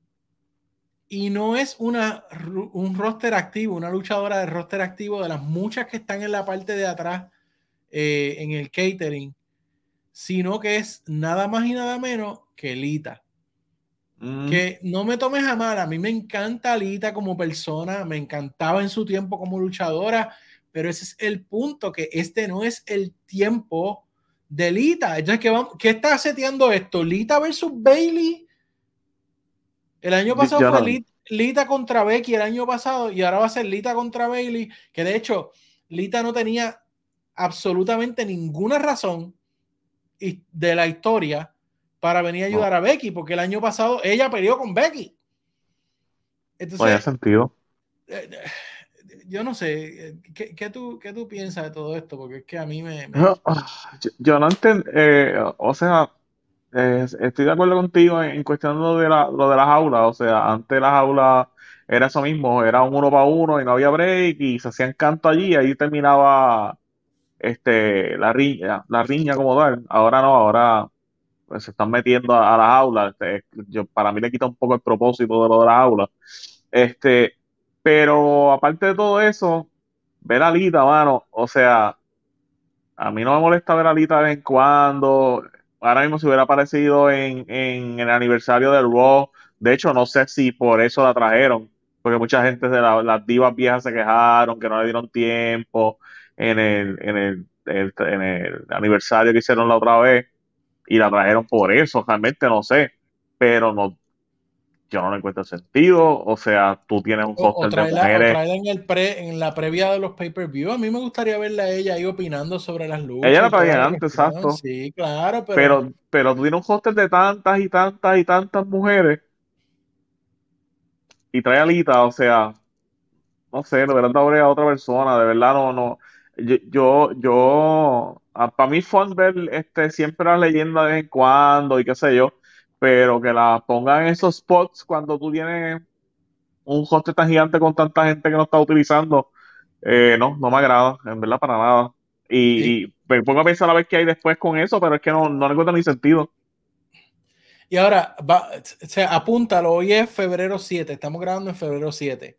y no es una, un roster activo, una luchadora de roster activo de las muchas que están en la parte de atrás eh, en el catering, sino que es nada más y nada menos que Lita. Que no me tomes a mal, a mí me encanta Lita como persona, me encantaba en su tiempo como luchadora pero ese es el punto, que este no es el tiempo de Lita. Entonces, ¿qué, vamos, ¿qué está seteando esto? ¿Lita versus Bailey? El año pasado fue Lita, contra Becky el año pasado y ahora va a ser Lita contra Bailey, que de hecho Lita no tenía absolutamente ninguna razón de la historia para venir a ayudar a Becky, porque el año pasado ella peleó con Becky. Entonces, sentido. Eh, eh, yo no sé, eh, ¿qué, qué, tú, ¿qué tú piensas de todo esto? Porque es que a mí me... Yo, no entiendo, eh, o sea, estoy de acuerdo contigo en, cuestión de lo de, la, lo de las aulas. O sea, antes las aulas era eso mismo, era un uno para uno y no había break y se hacían canto allí y ahí terminaba este, la riña, la riña como tal. Ahora no, ahora pues, se están metiendo a, las aulas. Este, para mí le quita un poco el propósito de lo de las aulas. Este, pero aparte de todo eso, ver a Lita, mano, o sea, a mí no me molesta ver a Lita de vez en cuando. Ahora mismo si hubiera aparecido en, en el aniversario del Raw. De hecho, no sé si por eso la trajeron, porque mucha gente de las divas viejas se quejaron, que no le dieron tiempo en el, en el, en el aniversario que hicieron la otra vez y la trajeron por eso, realmente no sé, pero no, yo no le encuentro sentido. O sea, tú tienes un hostel de mujeres. en, el pre, en la previa de los pay-per-view. A mí me gustaría verla a ella ahí opinando sobre las luchas. Ella la traía antes, exacto. Sí, claro, pero... pero... Pero tú tienes un hostel de tantas y tantas y tantas mujeres. Y trae alita, o sea, no sé, de verdad a otra persona, de verdad no, no. Yo, yo, yo para mí fun ver este, siempre la leyenda de vez en cuando y qué sé yo pero que la pongan en esos spots cuando tú tienes un host tan gigante con tanta gente que no está utilizando, eh, no, no me agrada, en verdad, para nada. Y, me pongo a pensar a ver qué hay después con eso, pero es que no, no le encuentro ni sentido. Y ahora, va, o apúntalo, hoy es febrero 7, estamos grabando en febrero 7.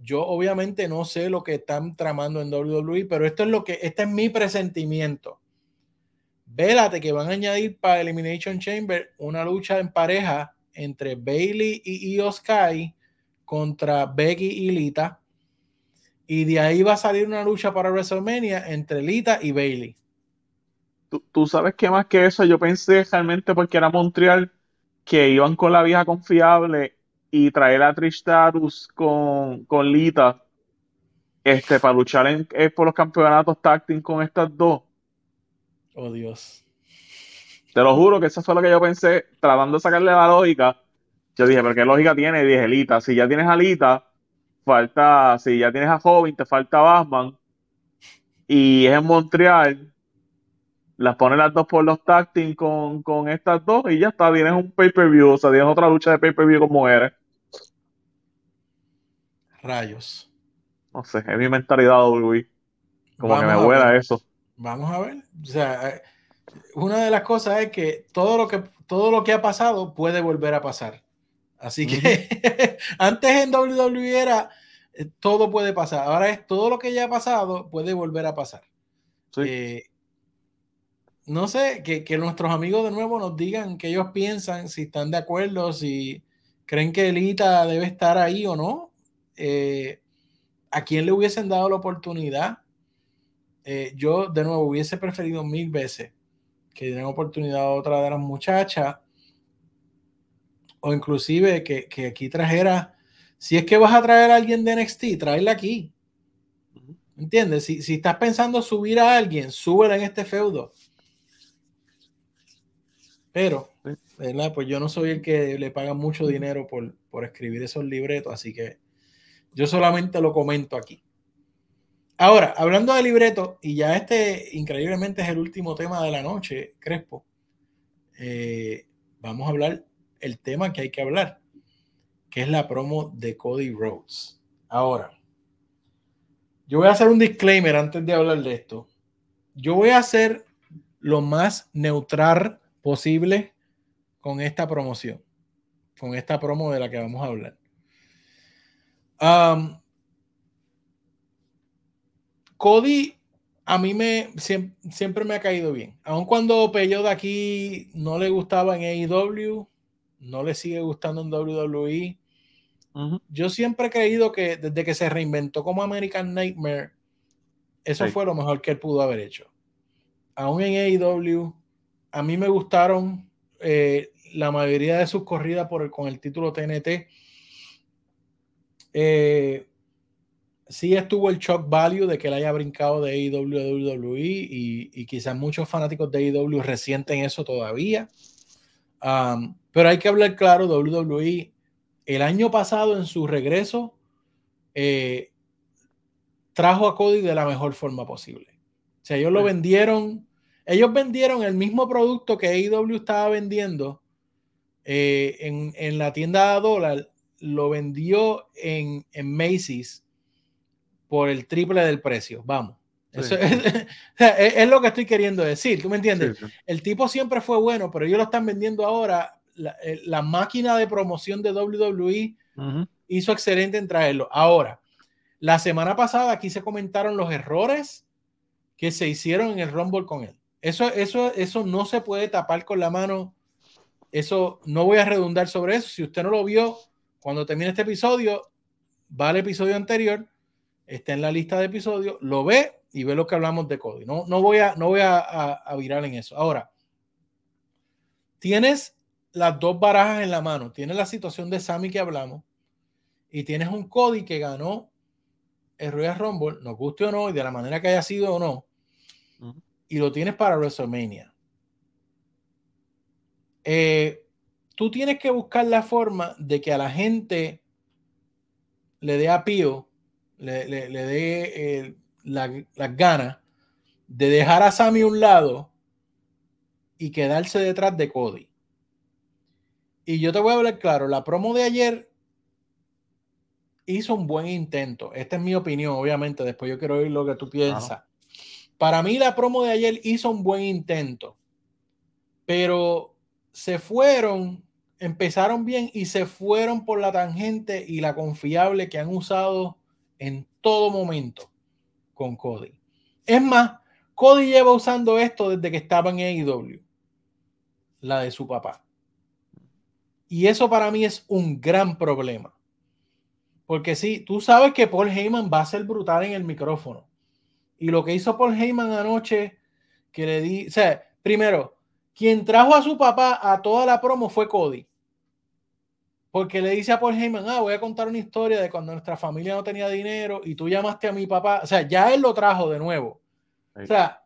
Yo obviamente no sé lo que están tramando en WWE, pero esto es lo que, este es mi presentimiento. Vélate que van a añadir para Elimination Chamber una lucha en pareja entre Bailey y Io Sky contra Becky y Lita. Y de ahí va a salir una lucha para WrestleMania entre Lita y Bailey. ¿Tú, sabes qué más que eso? Yo pensé realmente porque era Montreal que iban con la vieja confiable y traer a Trish Stratus con, con Lita este, para luchar en, eh, por los campeonatos tag con estas dos Oh, Dios. Te lo juro que eso fue lo que yo pensé, tratando de sacarle la lógica. Yo dije, pero ¿qué lógica tiene? Y dije, Lita, si ya tienes a Lita, falta, si ya tienes a Joven, te falta Batman, y es en Montreal, las pones las dos por los tacting con, con estas dos y ya está, tienes un pay-per-view, o sea, tienes otra lucha de pay-per-view como eres. Rayos. No sé, es mi mentalidad, WWE. Como que me vuela eso. Vamos a ver. O sea, eh, una de las cosas es que todo lo que, todo lo que ha pasado puede volver a pasar. Así que *laughs* antes en WWE era eh, todo puede pasar. Ahora es todo lo que ya ha pasado puede volver a pasar. Eh, no sé, que, nuestros amigos de nuevo nos digan qué ellos piensan, si están de acuerdo, si creen que Elita debe estar ahí o no. ¿A quién le hubiesen dado la oportunidad? Eh, yo de nuevo hubiese preferido mil veces que dieran oportunidad a otra de las muchachas o inclusive que, aquí trajera, si es que vas a traer a alguien de NXT, tráela aquí. ¿Entiendes? Si, si, estás pensando subir a alguien, súbela en este feudo. Pero, ¿verdad? Pues yo no soy el que le paga mucho dinero por, por escribir esos libretos, así que yo solamente lo comento aquí. Ahora, hablando de libreto, y ya este increíblemente es el último tema de la noche, Crespo, eh, vamos a hablar el tema que hay que hablar, que es la promo de Cody Rhodes. Ahora, yo voy a hacer un disclaimer antes de hablar de esto. Yo voy a ser lo más neutral posible con esta promoción, con esta promo de la que vamos a hablar. Um, Cody a mí me siempre, me ha caído bien. Aun cuando Pello de aquí no le gustaba en AEW, no le sigue gustando en WWE. Yo siempre he creído que desde que se reinventó como American Nightmare, eso fue lo mejor que él pudo haber hecho. Aún en AEW, a mí me gustaron eh, la mayoría de sus corridas por con el título TNT. Eh, sí estuvo el shock value de que él haya brincado de AEW a WWE y, y quizás muchos fanáticos de AEW resienten eso todavía. Um, pero hay que hablar claro, WWE el año pasado en su regreso eh, trajo a Cody de la mejor forma posible. O sea, ellos lo vendieron Ellos vendieron el mismo producto que AEW estaba vendiendo eh, en, la tienda de dólar, lo vendió en, en Macy's por el triple del precio. Vamos. Eso *laughs* es, lo que estoy queriendo decir. ¿Tú me entiendes? El tipo siempre fue bueno, pero ellos lo están vendiendo ahora. La, eh, máquina de promoción de WWE hizo excelente en traerlo. Ahora, la semana pasada aquí se comentaron los errores que se hicieron en el Rumble con él. Eso, eso, eso no se puede tapar con la mano. Eso no voy a redundar sobre eso. Si usted no lo vio cuando termine este episodio, va al episodio anterior, está en la lista de episodios, lo ve y ve lo que hablamos de Cody. No, no voy, a, no voy a, a, virar en eso. Ahora, tienes las dos barajas en la mano. Tienes la situación de Sammy que hablamos y tienes un Cody que ganó el Royal Rumble, nos guste o no, y de la manera que haya sido o no, y lo tienes para WrestleMania. Eh, tú tienes que buscar la forma de que a la gente le dé apío, le, le, le dé eh, las ganas de dejar a Sammy a un lado y quedarse detrás de Cody. Y yo te voy a hablar claro, la promo de ayer hizo un buen intento. Esta es mi opinión, obviamente. Después yo quiero oír lo que tú piensas. Para mí la promo de ayer hizo un buen intento. Pero se fueron, empezaron bien y se fueron por la tangente y la confiable que han usado en todo momento con Cody. Es más, Cody lleva usando esto desde que estaba en AEW, la de su papá. Y eso para mí es un gran problema. Porque sí, tú sabes que Paul Heyman va a ser brutal en el micrófono. Y lo que hizo Paul Heyman anoche, que le di, o sea, primero, quien trajo a su papá a toda la promo fue Cody. Porque le dice a Paul Heyman, ah, voy a contar una historia de cuando nuestra familia no tenía dinero y tú llamaste a mi papá. O sea, ya él lo trajo de nuevo. O sea,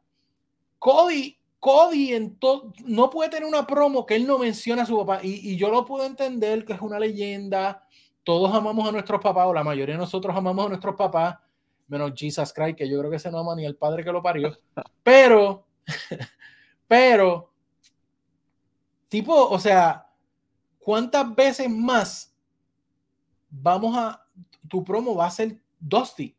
Cody, Cody en no puede tener una promo que él no menciona a su papá. Y, y, yo lo puedo entender que es una leyenda. Todos amamos a nuestros papás, o la mayoría de nosotros amamos a nuestros papás, menos Jesus Christ, que yo creo que ese no ama ni el padre que lo parió. *laughs* Pero, *laughs* pero, tipo, o sea, ¿cuántas veces más vamos a, tu promo va a ser Dusty?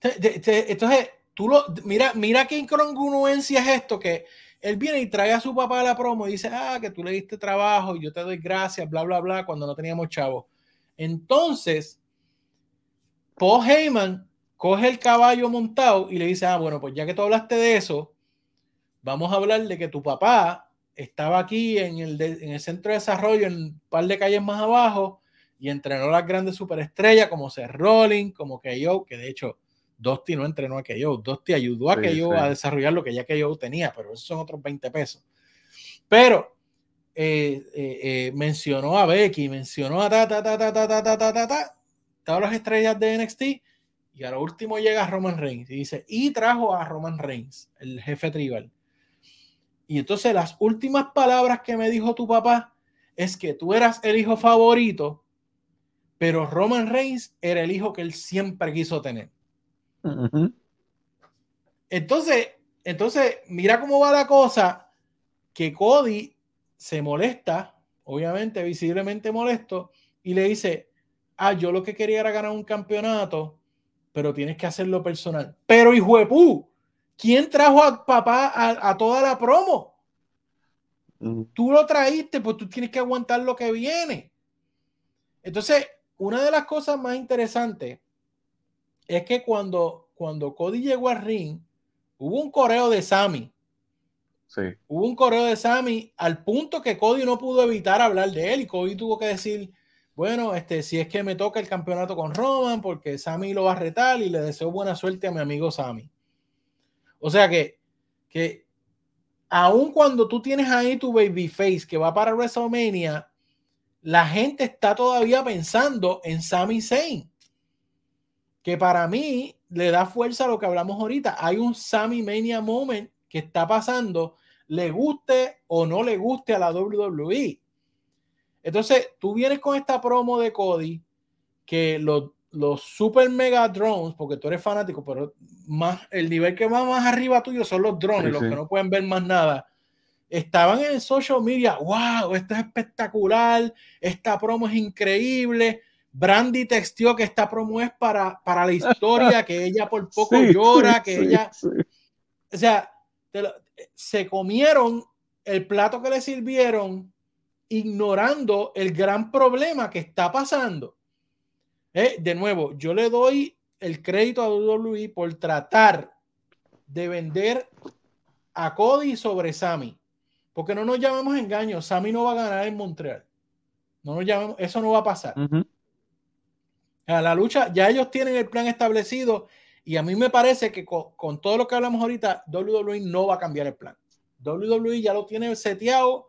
Entonces, tú lo, mira, mira qué incongruencia es esto, que él viene y trae a su papá a la promo y dice, ah, que tú le diste trabajo y yo te doy gracias, bla, bla, bla, cuando no teníamos chavo. Entonces, Paul Heyman coge el caballo montado y le dice, ah, bueno, pues ya que tú hablaste de eso, vamos a hablar de que tu papá estaba aquí en el, en el centro de desarrollo, en un par de calles más abajo, y entrenó las grandes superestrellas como Seth Rollins, como KO, que de hecho Dusty no entrenó a KO, Dusty ayudó a KO a desarrollar lo que ya KO tenía, pero esos son otros 20 pesos. Pero eh, eh, eh, mencionó a Becky, mencionó a ta, ta, ta, ta, ta, ta, ta, ta, ta, ta, todas las estrellas de NXT, y a lo último llega Roman Reigns y dice, y trajo a Roman Reigns, el jefe tribal. Y entonces las últimas palabras que me dijo tu papá es que tú eras el hijo favorito, pero Roman Reigns era el hijo que él siempre quiso tener. Entonces, entonces, mira cómo va la cosa, que Cody se molesta, obviamente, visiblemente molesto, y le dice, ah, yo lo que quería era ganar un campeonato, pero tienes que hacerlo personal. Pero hijo de pu, ¿Quién trajo a papá a, toda la promo? Tú lo traíste, pues tú tienes que aguantar lo que viene. Entonces, una de las cosas más interesantes es que cuando, cuando Cody llegó al ring, hubo un coreo de Sammy. Sí. Hubo un coreo de Sammy al punto que Cody no pudo evitar hablar de él y Cody tuvo que decir, bueno, este, si es que me toca el campeonato con Roman, porque Sammy lo va a retar y le deseo buena suerte a mi amigo Sammy. O sea que, que aun cuando tú tienes ahí tu babyface que va para WrestleMania, la gente está todavía pensando en Sami Zayn. Que para mí le da fuerza a lo que hablamos ahorita. Hay un Sami Mania moment que está pasando, le guste o no le guste a la WWE. Entonces, tú vienes con esta promo de Cody, que los, los super mega drones, porque tú eres fanático, pero más el nivel que va más arriba tuyo son los drones, los que no pueden ver más nada. Estaban en el social media, wow, esto es espectacular, esta promo es increíble. Brandy textió que esta promo es para, para la historia, que ella por *laughs* poco llora, que ella... O sea, se comieron el plato que le sirvieron ignorando el gran problema que está pasando. Eh, de nuevo, yo le doy el crédito a WWE por tratar de vender a Cody sobre Sammy. Porque no nos llamemos engaño, Sammy no va a ganar en Montreal. No nos llamemos, eso no va a pasar. A la lucha, ya ellos tienen el plan establecido y a mí me parece que con, todo lo que hablamos ahorita, WWE no va a cambiar el plan. WWE ya lo tiene seteado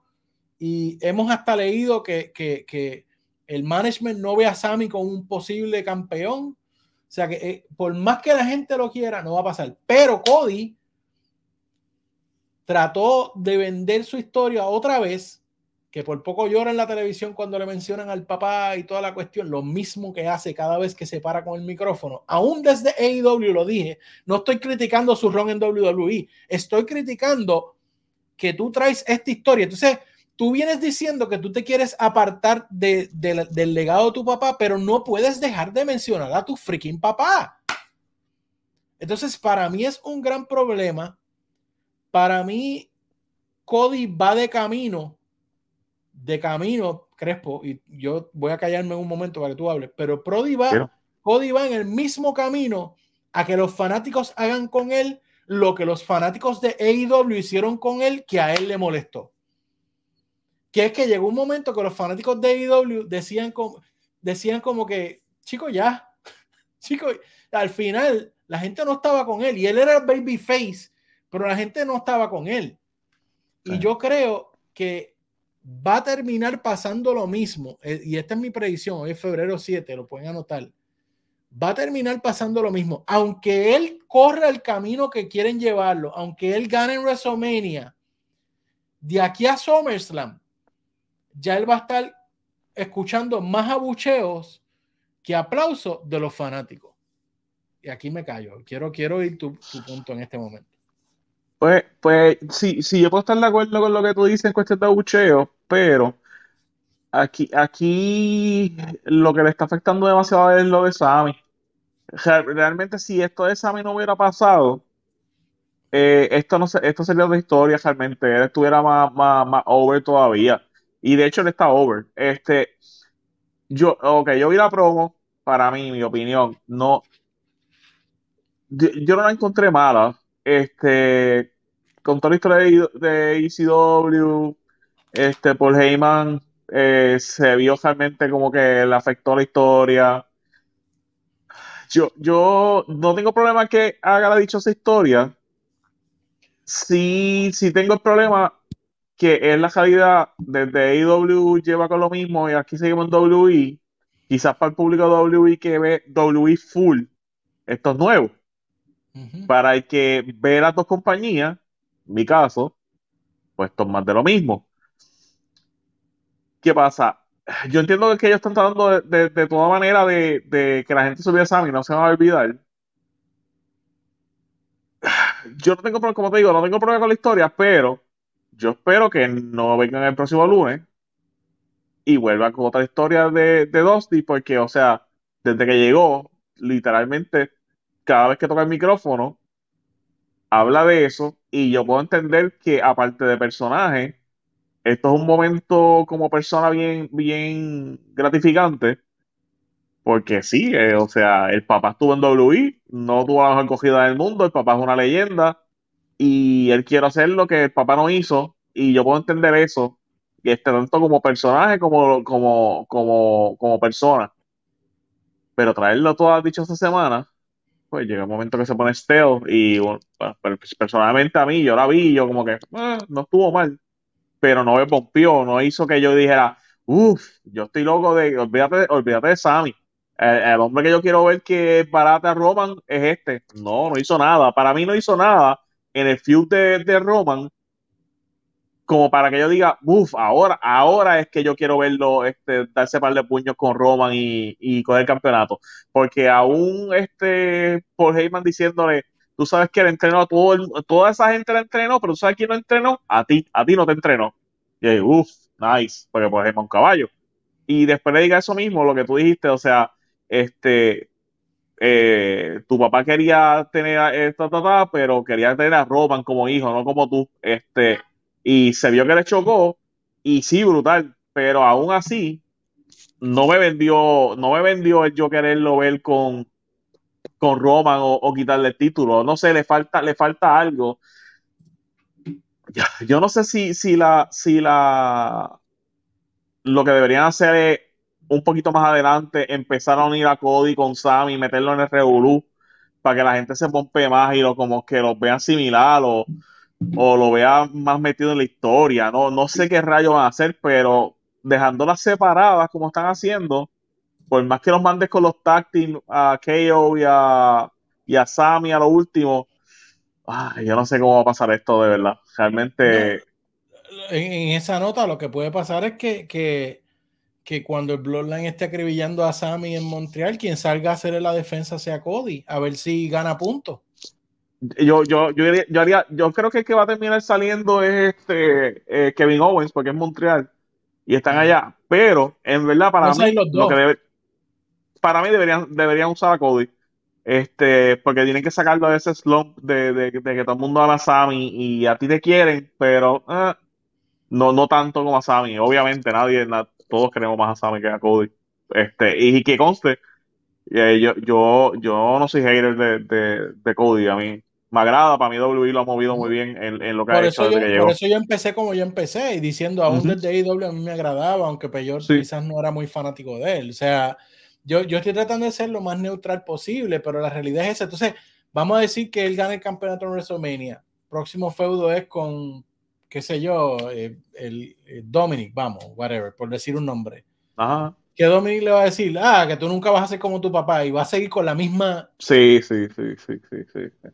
y hemos hasta leído que, que el management no ve a Sammy como un posible campeón. O sea que eh, por más que la gente lo quiera, no va a pasar. Pero Cody trató de vender su historia otra vez, que por poco llora en la televisión cuando le mencionan al papá y toda la cuestión, lo mismo que hace cada vez que se para con el micrófono. Aún desde AEW lo dije, no estoy criticando su rol en WWE, estoy criticando que tú traes esta historia. Entonces, tú vienes diciendo que tú te quieres apartar del legado de tu papá, pero no puedes dejar de mencionar a tu freaking papá. Entonces, para mí es un gran problema. Para mí, Cody va de camino, de camino, Crespo, y yo voy a callarme un momento para que tú hables, pero Cody va, Cody va en el mismo camino a que los fanáticos hagan con él lo que los fanáticos de AEW hicieron con él, que a él le molestó que es que llegó un momento que los fanáticos de AEW decían como, decían como que, chico, ya, *laughs* chico, al final la gente no estaba con él y él era el babyface, pero la gente no estaba con él. Y yo creo que va a terminar pasando lo mismo, eh, y esta es mi predicción, hoy es febrero 7, lo pueden anotar. Va a terminar pasando lo mismo, aunque él corra el camino que quieren llevarlo, aunque él gane en WrestleMania, de aquí a SummerSlam, ya él va a estar escuchando más abucheos que aplausos de los fanáticos. Y aquí me callo. Quiero, quiero oír tu, punto en este momento. Pues, pues sí, yo puedo estar de acuerdo con lo que tú dices en cuestión de abucheos, pero aquí, aquí lo que le está afectando demasiado es lo de Sammy. realmente si esto de Sammy no hubiera pasado, eh, esto no esto sería otra historia realmente. Él estuviera más, más, más over todavía. Y de hecho él está over. Este, yo, ok, yo vi la promo, para mí, mi opinión, no, yo, no la encontré mala. Este, con toda la historia de, ECW, este, Paul Heyman eh, se vio realmente como que le afectó la historia. Yo, yo no tengo problema que haga la dichosa historia. Sí, sí tengo el problema que es la salida desde AEW lleva con lo mismo y aquí seguimos en WWE, quizás para el público de WWE que ve WWE full, esto es nuevo. Para el que ve las dos compañías, en mi caso, pues esto es más de lo mismo. ¿Qué pasa? Yo entiendo que ellos están tratando de, de, toda manera de, que la gente subiera a y no se va a olvidar. Yo no tengo problema, como te digo, no tengo problema con la historia, pero yo espero que no vengan el próximo lunes y vuelvan con otra historia de, de Dusty, porque, o sea, desde que llegó, literalmente, cada vez que toca el micrófono, habla de eso y yo puedo entender que aparte de personaje, esto es un momento como persona bien, bien gratificante, porque sí, eh, o sea, el papá estuvo en WI, no tuvo la mejor acogida del mundo, el papá es una leyenda, y él quiere hacer lo que el papá no hizo y yo puedo entender eso y este tanto como personaje como como como como persona. Pero traerlo todas dicho esta semana pues llega un momento que se pone stale y pues, personalmente a mí yo la vi yo como que ah, no estuvo mal pero no me pompió no hizo que yo dijera uff yo estoy loco de olvídate olvídate de Sammy. El, hombre que yo quiero ver que barata Roman es este no no hizo nada. Para mí no hizo nada en el feud de, Roman, como para que yo diga, uff, ahora, ahora es que yo quiero verlo este, darse par de puños con Roman y, y coger el campeonato. Porque aún este Paul Heyman diciéndole, tú sabes que él entrenó a todo toda esa gente la entrenó, pero tú sabes quién no entrenó, a ti, a ti no te entrenó. Y uff, nice, porque Paul Heyman un caballo. Y después le diga eso mismo, lo que tú dijiste, o sea, este, eh, tu papá quería tener esta, esta, pero quería tener a Roman como hijo, no como tú, este, y se vio que le chocó, y sí, brutal, pero aún así, no me vendió, no me vendió el yo quererlo ver con, con Roman o, quitarle el título, no sé, le falta, le falta algo. Yo no sé si, si la, si la, lo que deberían hacer es un poquito más adelante empezar a unir a Cody con Sam y meterlo en el Revolu para que la gente se pompe más y lo como que los vean similar o, o lo vean más metido en la historia. No, no sé qué rayos van a hacer, pero dejándolas separadas como están haciendo, por más que los mandes con los táctiles a KO y a, y a Sammy a lo último, yo no sé cómo va a pasar esto de verdad. Realmente. en, esa nota lo que puede pasar es que, que que cuando el Bloodline esté acribillando a Sammy en Montreal, quien salga a hacer la defensa sea Cody, a ver si gana puntos. Yo, yo, yo, yo, haría, yo creo que el que va a terminar saliendo es este eh, Kevin Owens, porque es Montreal y están allá. Pero en verdad, para mí, para mí deberían, deberían usar a Cody. Este, porque tienen que sacarlo de ese slump de, que todo el mundo ama a Sammy y a ti te quieren, pero eh, no, no tanto como a Sammy. Obviamente, nadie, todos queremos más a Sammy que a Cody. Este, y, que conste, eh, yo, yo, yo no soy hater de, de, Cody, a mí me agrada, para mí WWE lo ha movido muy bien en, lo que ha hecho desde que llegó. Por eso yo empecé como yo empecé, y diciendo aún desde AEW a mí me agradaba, aunque Peyor quizás no era muy fanático de él. O sea, yo, yo estoy tratando de ser lo más neutral posible, pero la realidad es esa. Entonces, vamos a decir que él gana el campeonato en WrestleMania. Próximo feudo es con qué sé yo, eh, el, eh, Dominic, vamos, whatever, por decir un nombre. Ajá. Que Dominic le va a decir, ah, que tú nunca vas a ser como tu papá y va a seguir con la misma. Sí, sí, sí, sí, sí. sí. O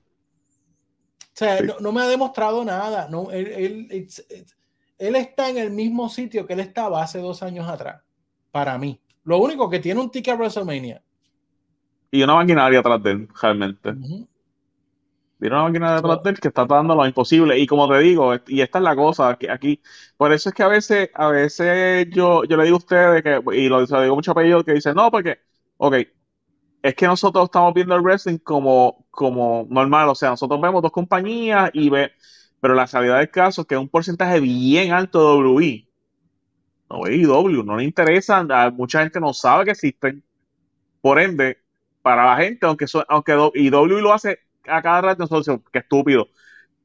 sea, no, me ha demostrado nada. No, él, él, está en el mismo sitio que él estaba hace dos años atrás, para mí. Lo único que tiene un ticket a WrestleMania. Y una maquinaria atrás de él, realmente. Viene una máquina detrás de él que está dando lo imposible. Y como te digo, y esta es la cosa que aquí, por eso es que a veces, a veces yo, yo le digo a ustedes que, y lo, digo mucho a ellos que dicen, no, porque, ok, es que nosotros estamos viendo el wrestling como, como normal, o sea, nosotros vemos dos compañías y ve, pero la realidad del caso es que es un porcentaje bien alto de WI. No W, no le interesa, mucha gente no sabe que existen. Por ende, para la gente, aunque, aunque W lo hace a cada rato nosotros qué estúpido.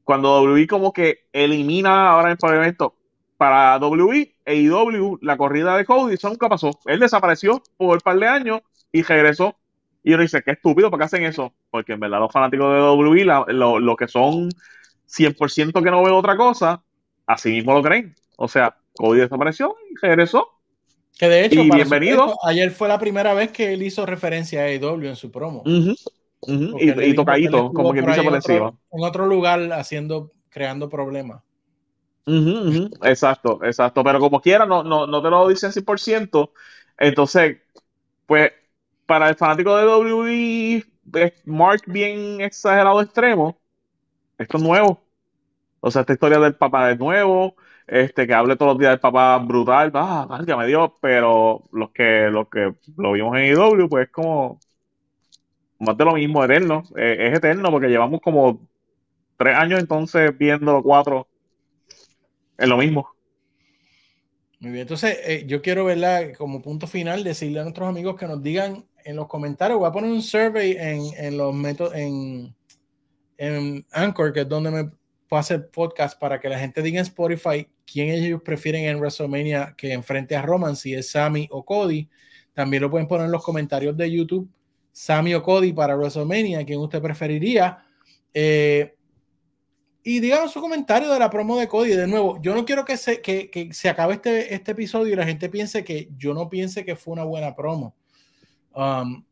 Cuando WWE como que elimina ahora el evento para WWE, AEW, la corrida de Cody, eso nunca pasó. Él desapareció por un par de años y regresó. Y uno dice, qué estúpido, ¿por qué hacen eso? Porque en verdad los fanáticos de WWE, lo, lo, que son 100% que no ven otra cosa, así mismo lo creen. O sea, Cody desapareció y regresó. Que de hecho, bienvenido. ayer fue la primera vez que él hizo referencia a AEW en su promo y, tocadito, como quien dice por encima. En otro lugar haciendo, creando problemas. Exacto, exacto. Pero como quiera, no, no, no te lo dicen 100%. Entonces, pues, para el fanático de WWE, Mark bien exagerado extremo, esto es nuevo. O sea, esta historia del papá de nuevo, este que hable todos los días del papá brutal, ah, ya me dio, pero los que, los que lo vimos en IW, pues es como, más de lo mismo, eterno. Eh, es eterno porque llevamos como tres años entonces viendo cuatro en lo mismo. Muy bien, entonces eh, yo quiero verla como punto final, decirle a nuestros amigos que nos digan en los comentarios, voy a poner un survey en, en los métodos, en, en Anchor, que es donde me puedo hacer podcast para que la gente diga en Spotify quién ellos prefieren en WrestleMania que enfrente a Roman, si es Sammy o Cody. También lo pueden poner en los comentarios de YouTube Sammy o Cody para WrestleMania, ¿quién usted preferiría? Eh, y digan su comentario de la promo de Cody. De nuevo, yo no quiero que se, que, se acabe este, este episodio y la gente piense que yo no piense que fue una buena promo. Um,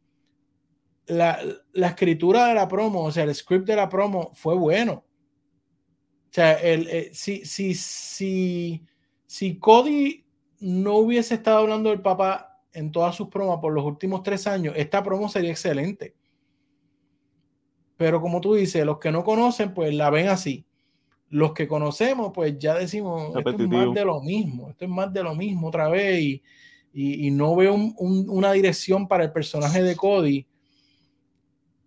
la, la, escritura de la promo, o sea, el script de la promo fue bueno. sea, el, eh, si, si, si, si Cody no hubiese estado hablando del papá en todas sus promos por los últimos tres años, esta promo sería excelente. Pero como tú dices, los que no conocen, pues la ven así. Los que conocemos, pues ya decimos, esto es más de lo mismo, esto es más de lo mismo otra vez y, y, no veo una dirección para el personaje de Cody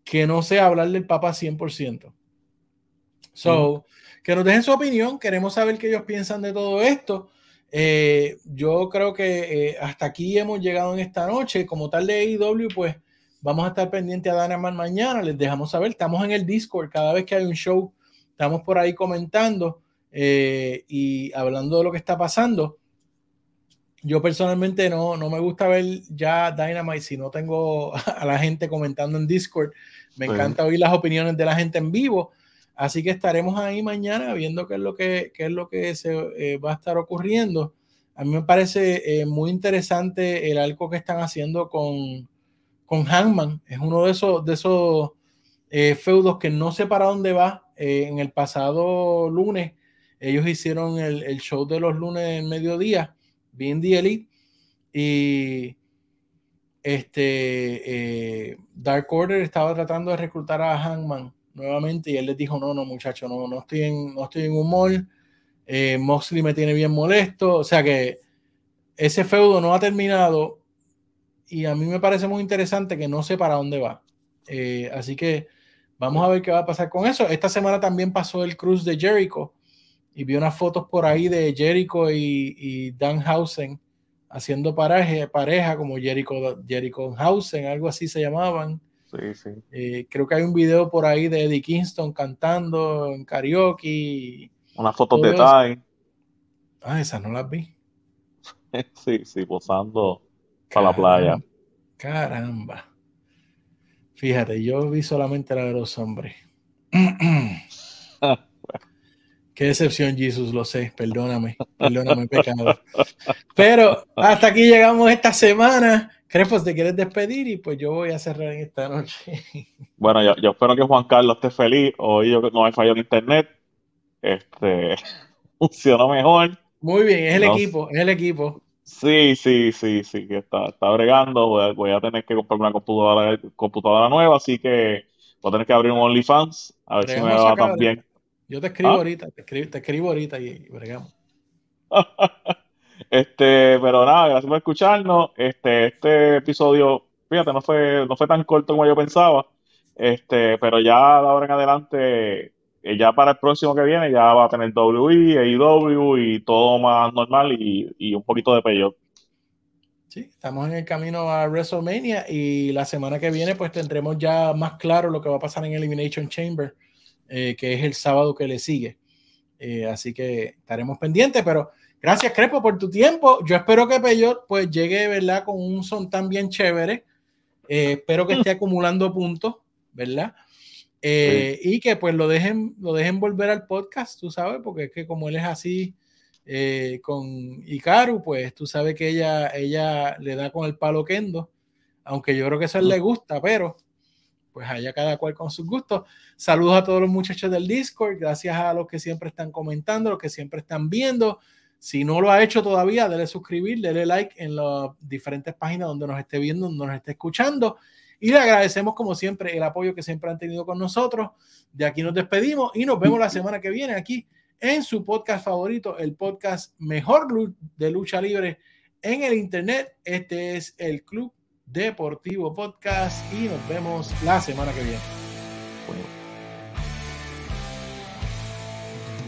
que no sea hablar del papá 100%. So, que nos dejen su opinión, queremos saber qué ellos piensan de todo esto. Eh, yo creo que eh, hasta aquí hemos llegado en esta noche. Como tal de AEW, pues vamos a estar pendientes a Dynamite mañana. Les dejamos saber. Estamos en el Discord. Cada vez que hay un show, estamos por ahí comentando eh, y hablando de lo que está pasando. Yo personalmente no, no me gusta ver ya Dynamite si no tengo *laughs* a la gente comentando en Discord. Me encanta oír las opiniones de la gente en vivo. Así que estaremos ahí mañana viendo qué es lo que, es lo que se eh, va a estar ocurriendo. A mí me parece eh, muy interesante el arco que están haciendo con, con Hangman. Es uno de esos, de esos eh, feudos que no sé para dónde va. en el pasado lunes, ellos hicieron el, el show de los lunes en mediodía, bien the Elite, y este Dark Order estaba tratando de reclutar a Hangman nuevamente y él les dijo, no, no, muchacho, no, no estoy en, no estoy en humor, eh, Moxley me tiene bien molesto, o sea que ese feudo no ha terminado y a mí me parece muy interesante que no sé para dónde va. Eh, así que vamos a ver qué va a pasar con eso. Esta semana también pasó el Cruz de Jericho y vi unas fotos por ahí de Jericho y, y Danhausen haciendo pareja, pareja como Jericho, Jericho Hausen, algo así se llamaban. Eh, creo que hay un video por ahí de Eddie Kingston cantando en karaoke. Una foto de Ty. Ah, esas no las vi. *laughs* sí, sí, posando para la playa. Caramba. Fíjate, yo vi solamente la de los hombres. *clears throat* Qué decepción, Jesús, lo sé. Perdóname, perdóname, pecado. *laughs* Pero hasta aquí llegamos esta semana. Crepos, ¿te quieres despedir? Y pues yo voy a cerrar en esta noche. *laughs* Bueno, yo, espero que Juan Carlos esté feliz. Hoy yo no hay fallo en internet. Este *laughs* funciona mejor. Muy bien, es el equipo, es el equipo. Sí, sí, sí, sí, que está, está bregando. Voy a, tener que comprarme una computadora, computadora nueva, así que voy a tener que abrir un OnlyFans, a ver si me va tan bien. Yo te escribo ¿Ah? ahorita, te escribo, te escribo ahorita y bregamos. *laughs* Este, pero nada, gracias por escucharnos. Este, este episodio, fíjate, no fue, no fue tan corto como yo pensaba. Este, pero ya de ahora en adelante, eh, ya para el próximo que viene, ya va a tener WI, AEW y todo más normal y, un poquito de payoff. Sí, estamos en el camino a WrestleMania y la semana que viene pues tendremos ya más claro lo que va a pasar en Elimination Chamber, eh, que es el sábado que le sigue. Eh, así que estaremos pendientes, pero Gracias, Crepo, por tu tiempo. Yo espero que Peyot pues llegue, ¿verdad? Con un son tan bien chévere. Eh, espero que esté acumulando puntos, ¿verdad? Eh, y que pues lo dejen, lo dejen volver al podcast, tú sabes, porque es que como él es así eh, con Ikaru, pues tú sabes que ella, ella le da con el palo kendo, aunque yo creo que eso a él le gusta, pero pues allá cada cual con sus gustos. Saludos a todos los muchachos del Discord, gracias a los que siempre están comentando, los que siempre están viendo. Si no lo ha hecho todavía, dele suscribir, dele like en las diferentes páginas donde nos esté viendo, donde nos esté escuchando. Y le agradecemos como siempre el apoyo que siempre han tenido con nosotros. De aquí nos despedimos y nos vemos la semana que viene aquí en su podcast favorito, el podcast mejor de lucha libre en el Internet. Este es el Club Deportivo Podcast y nos vemos la semana que viene.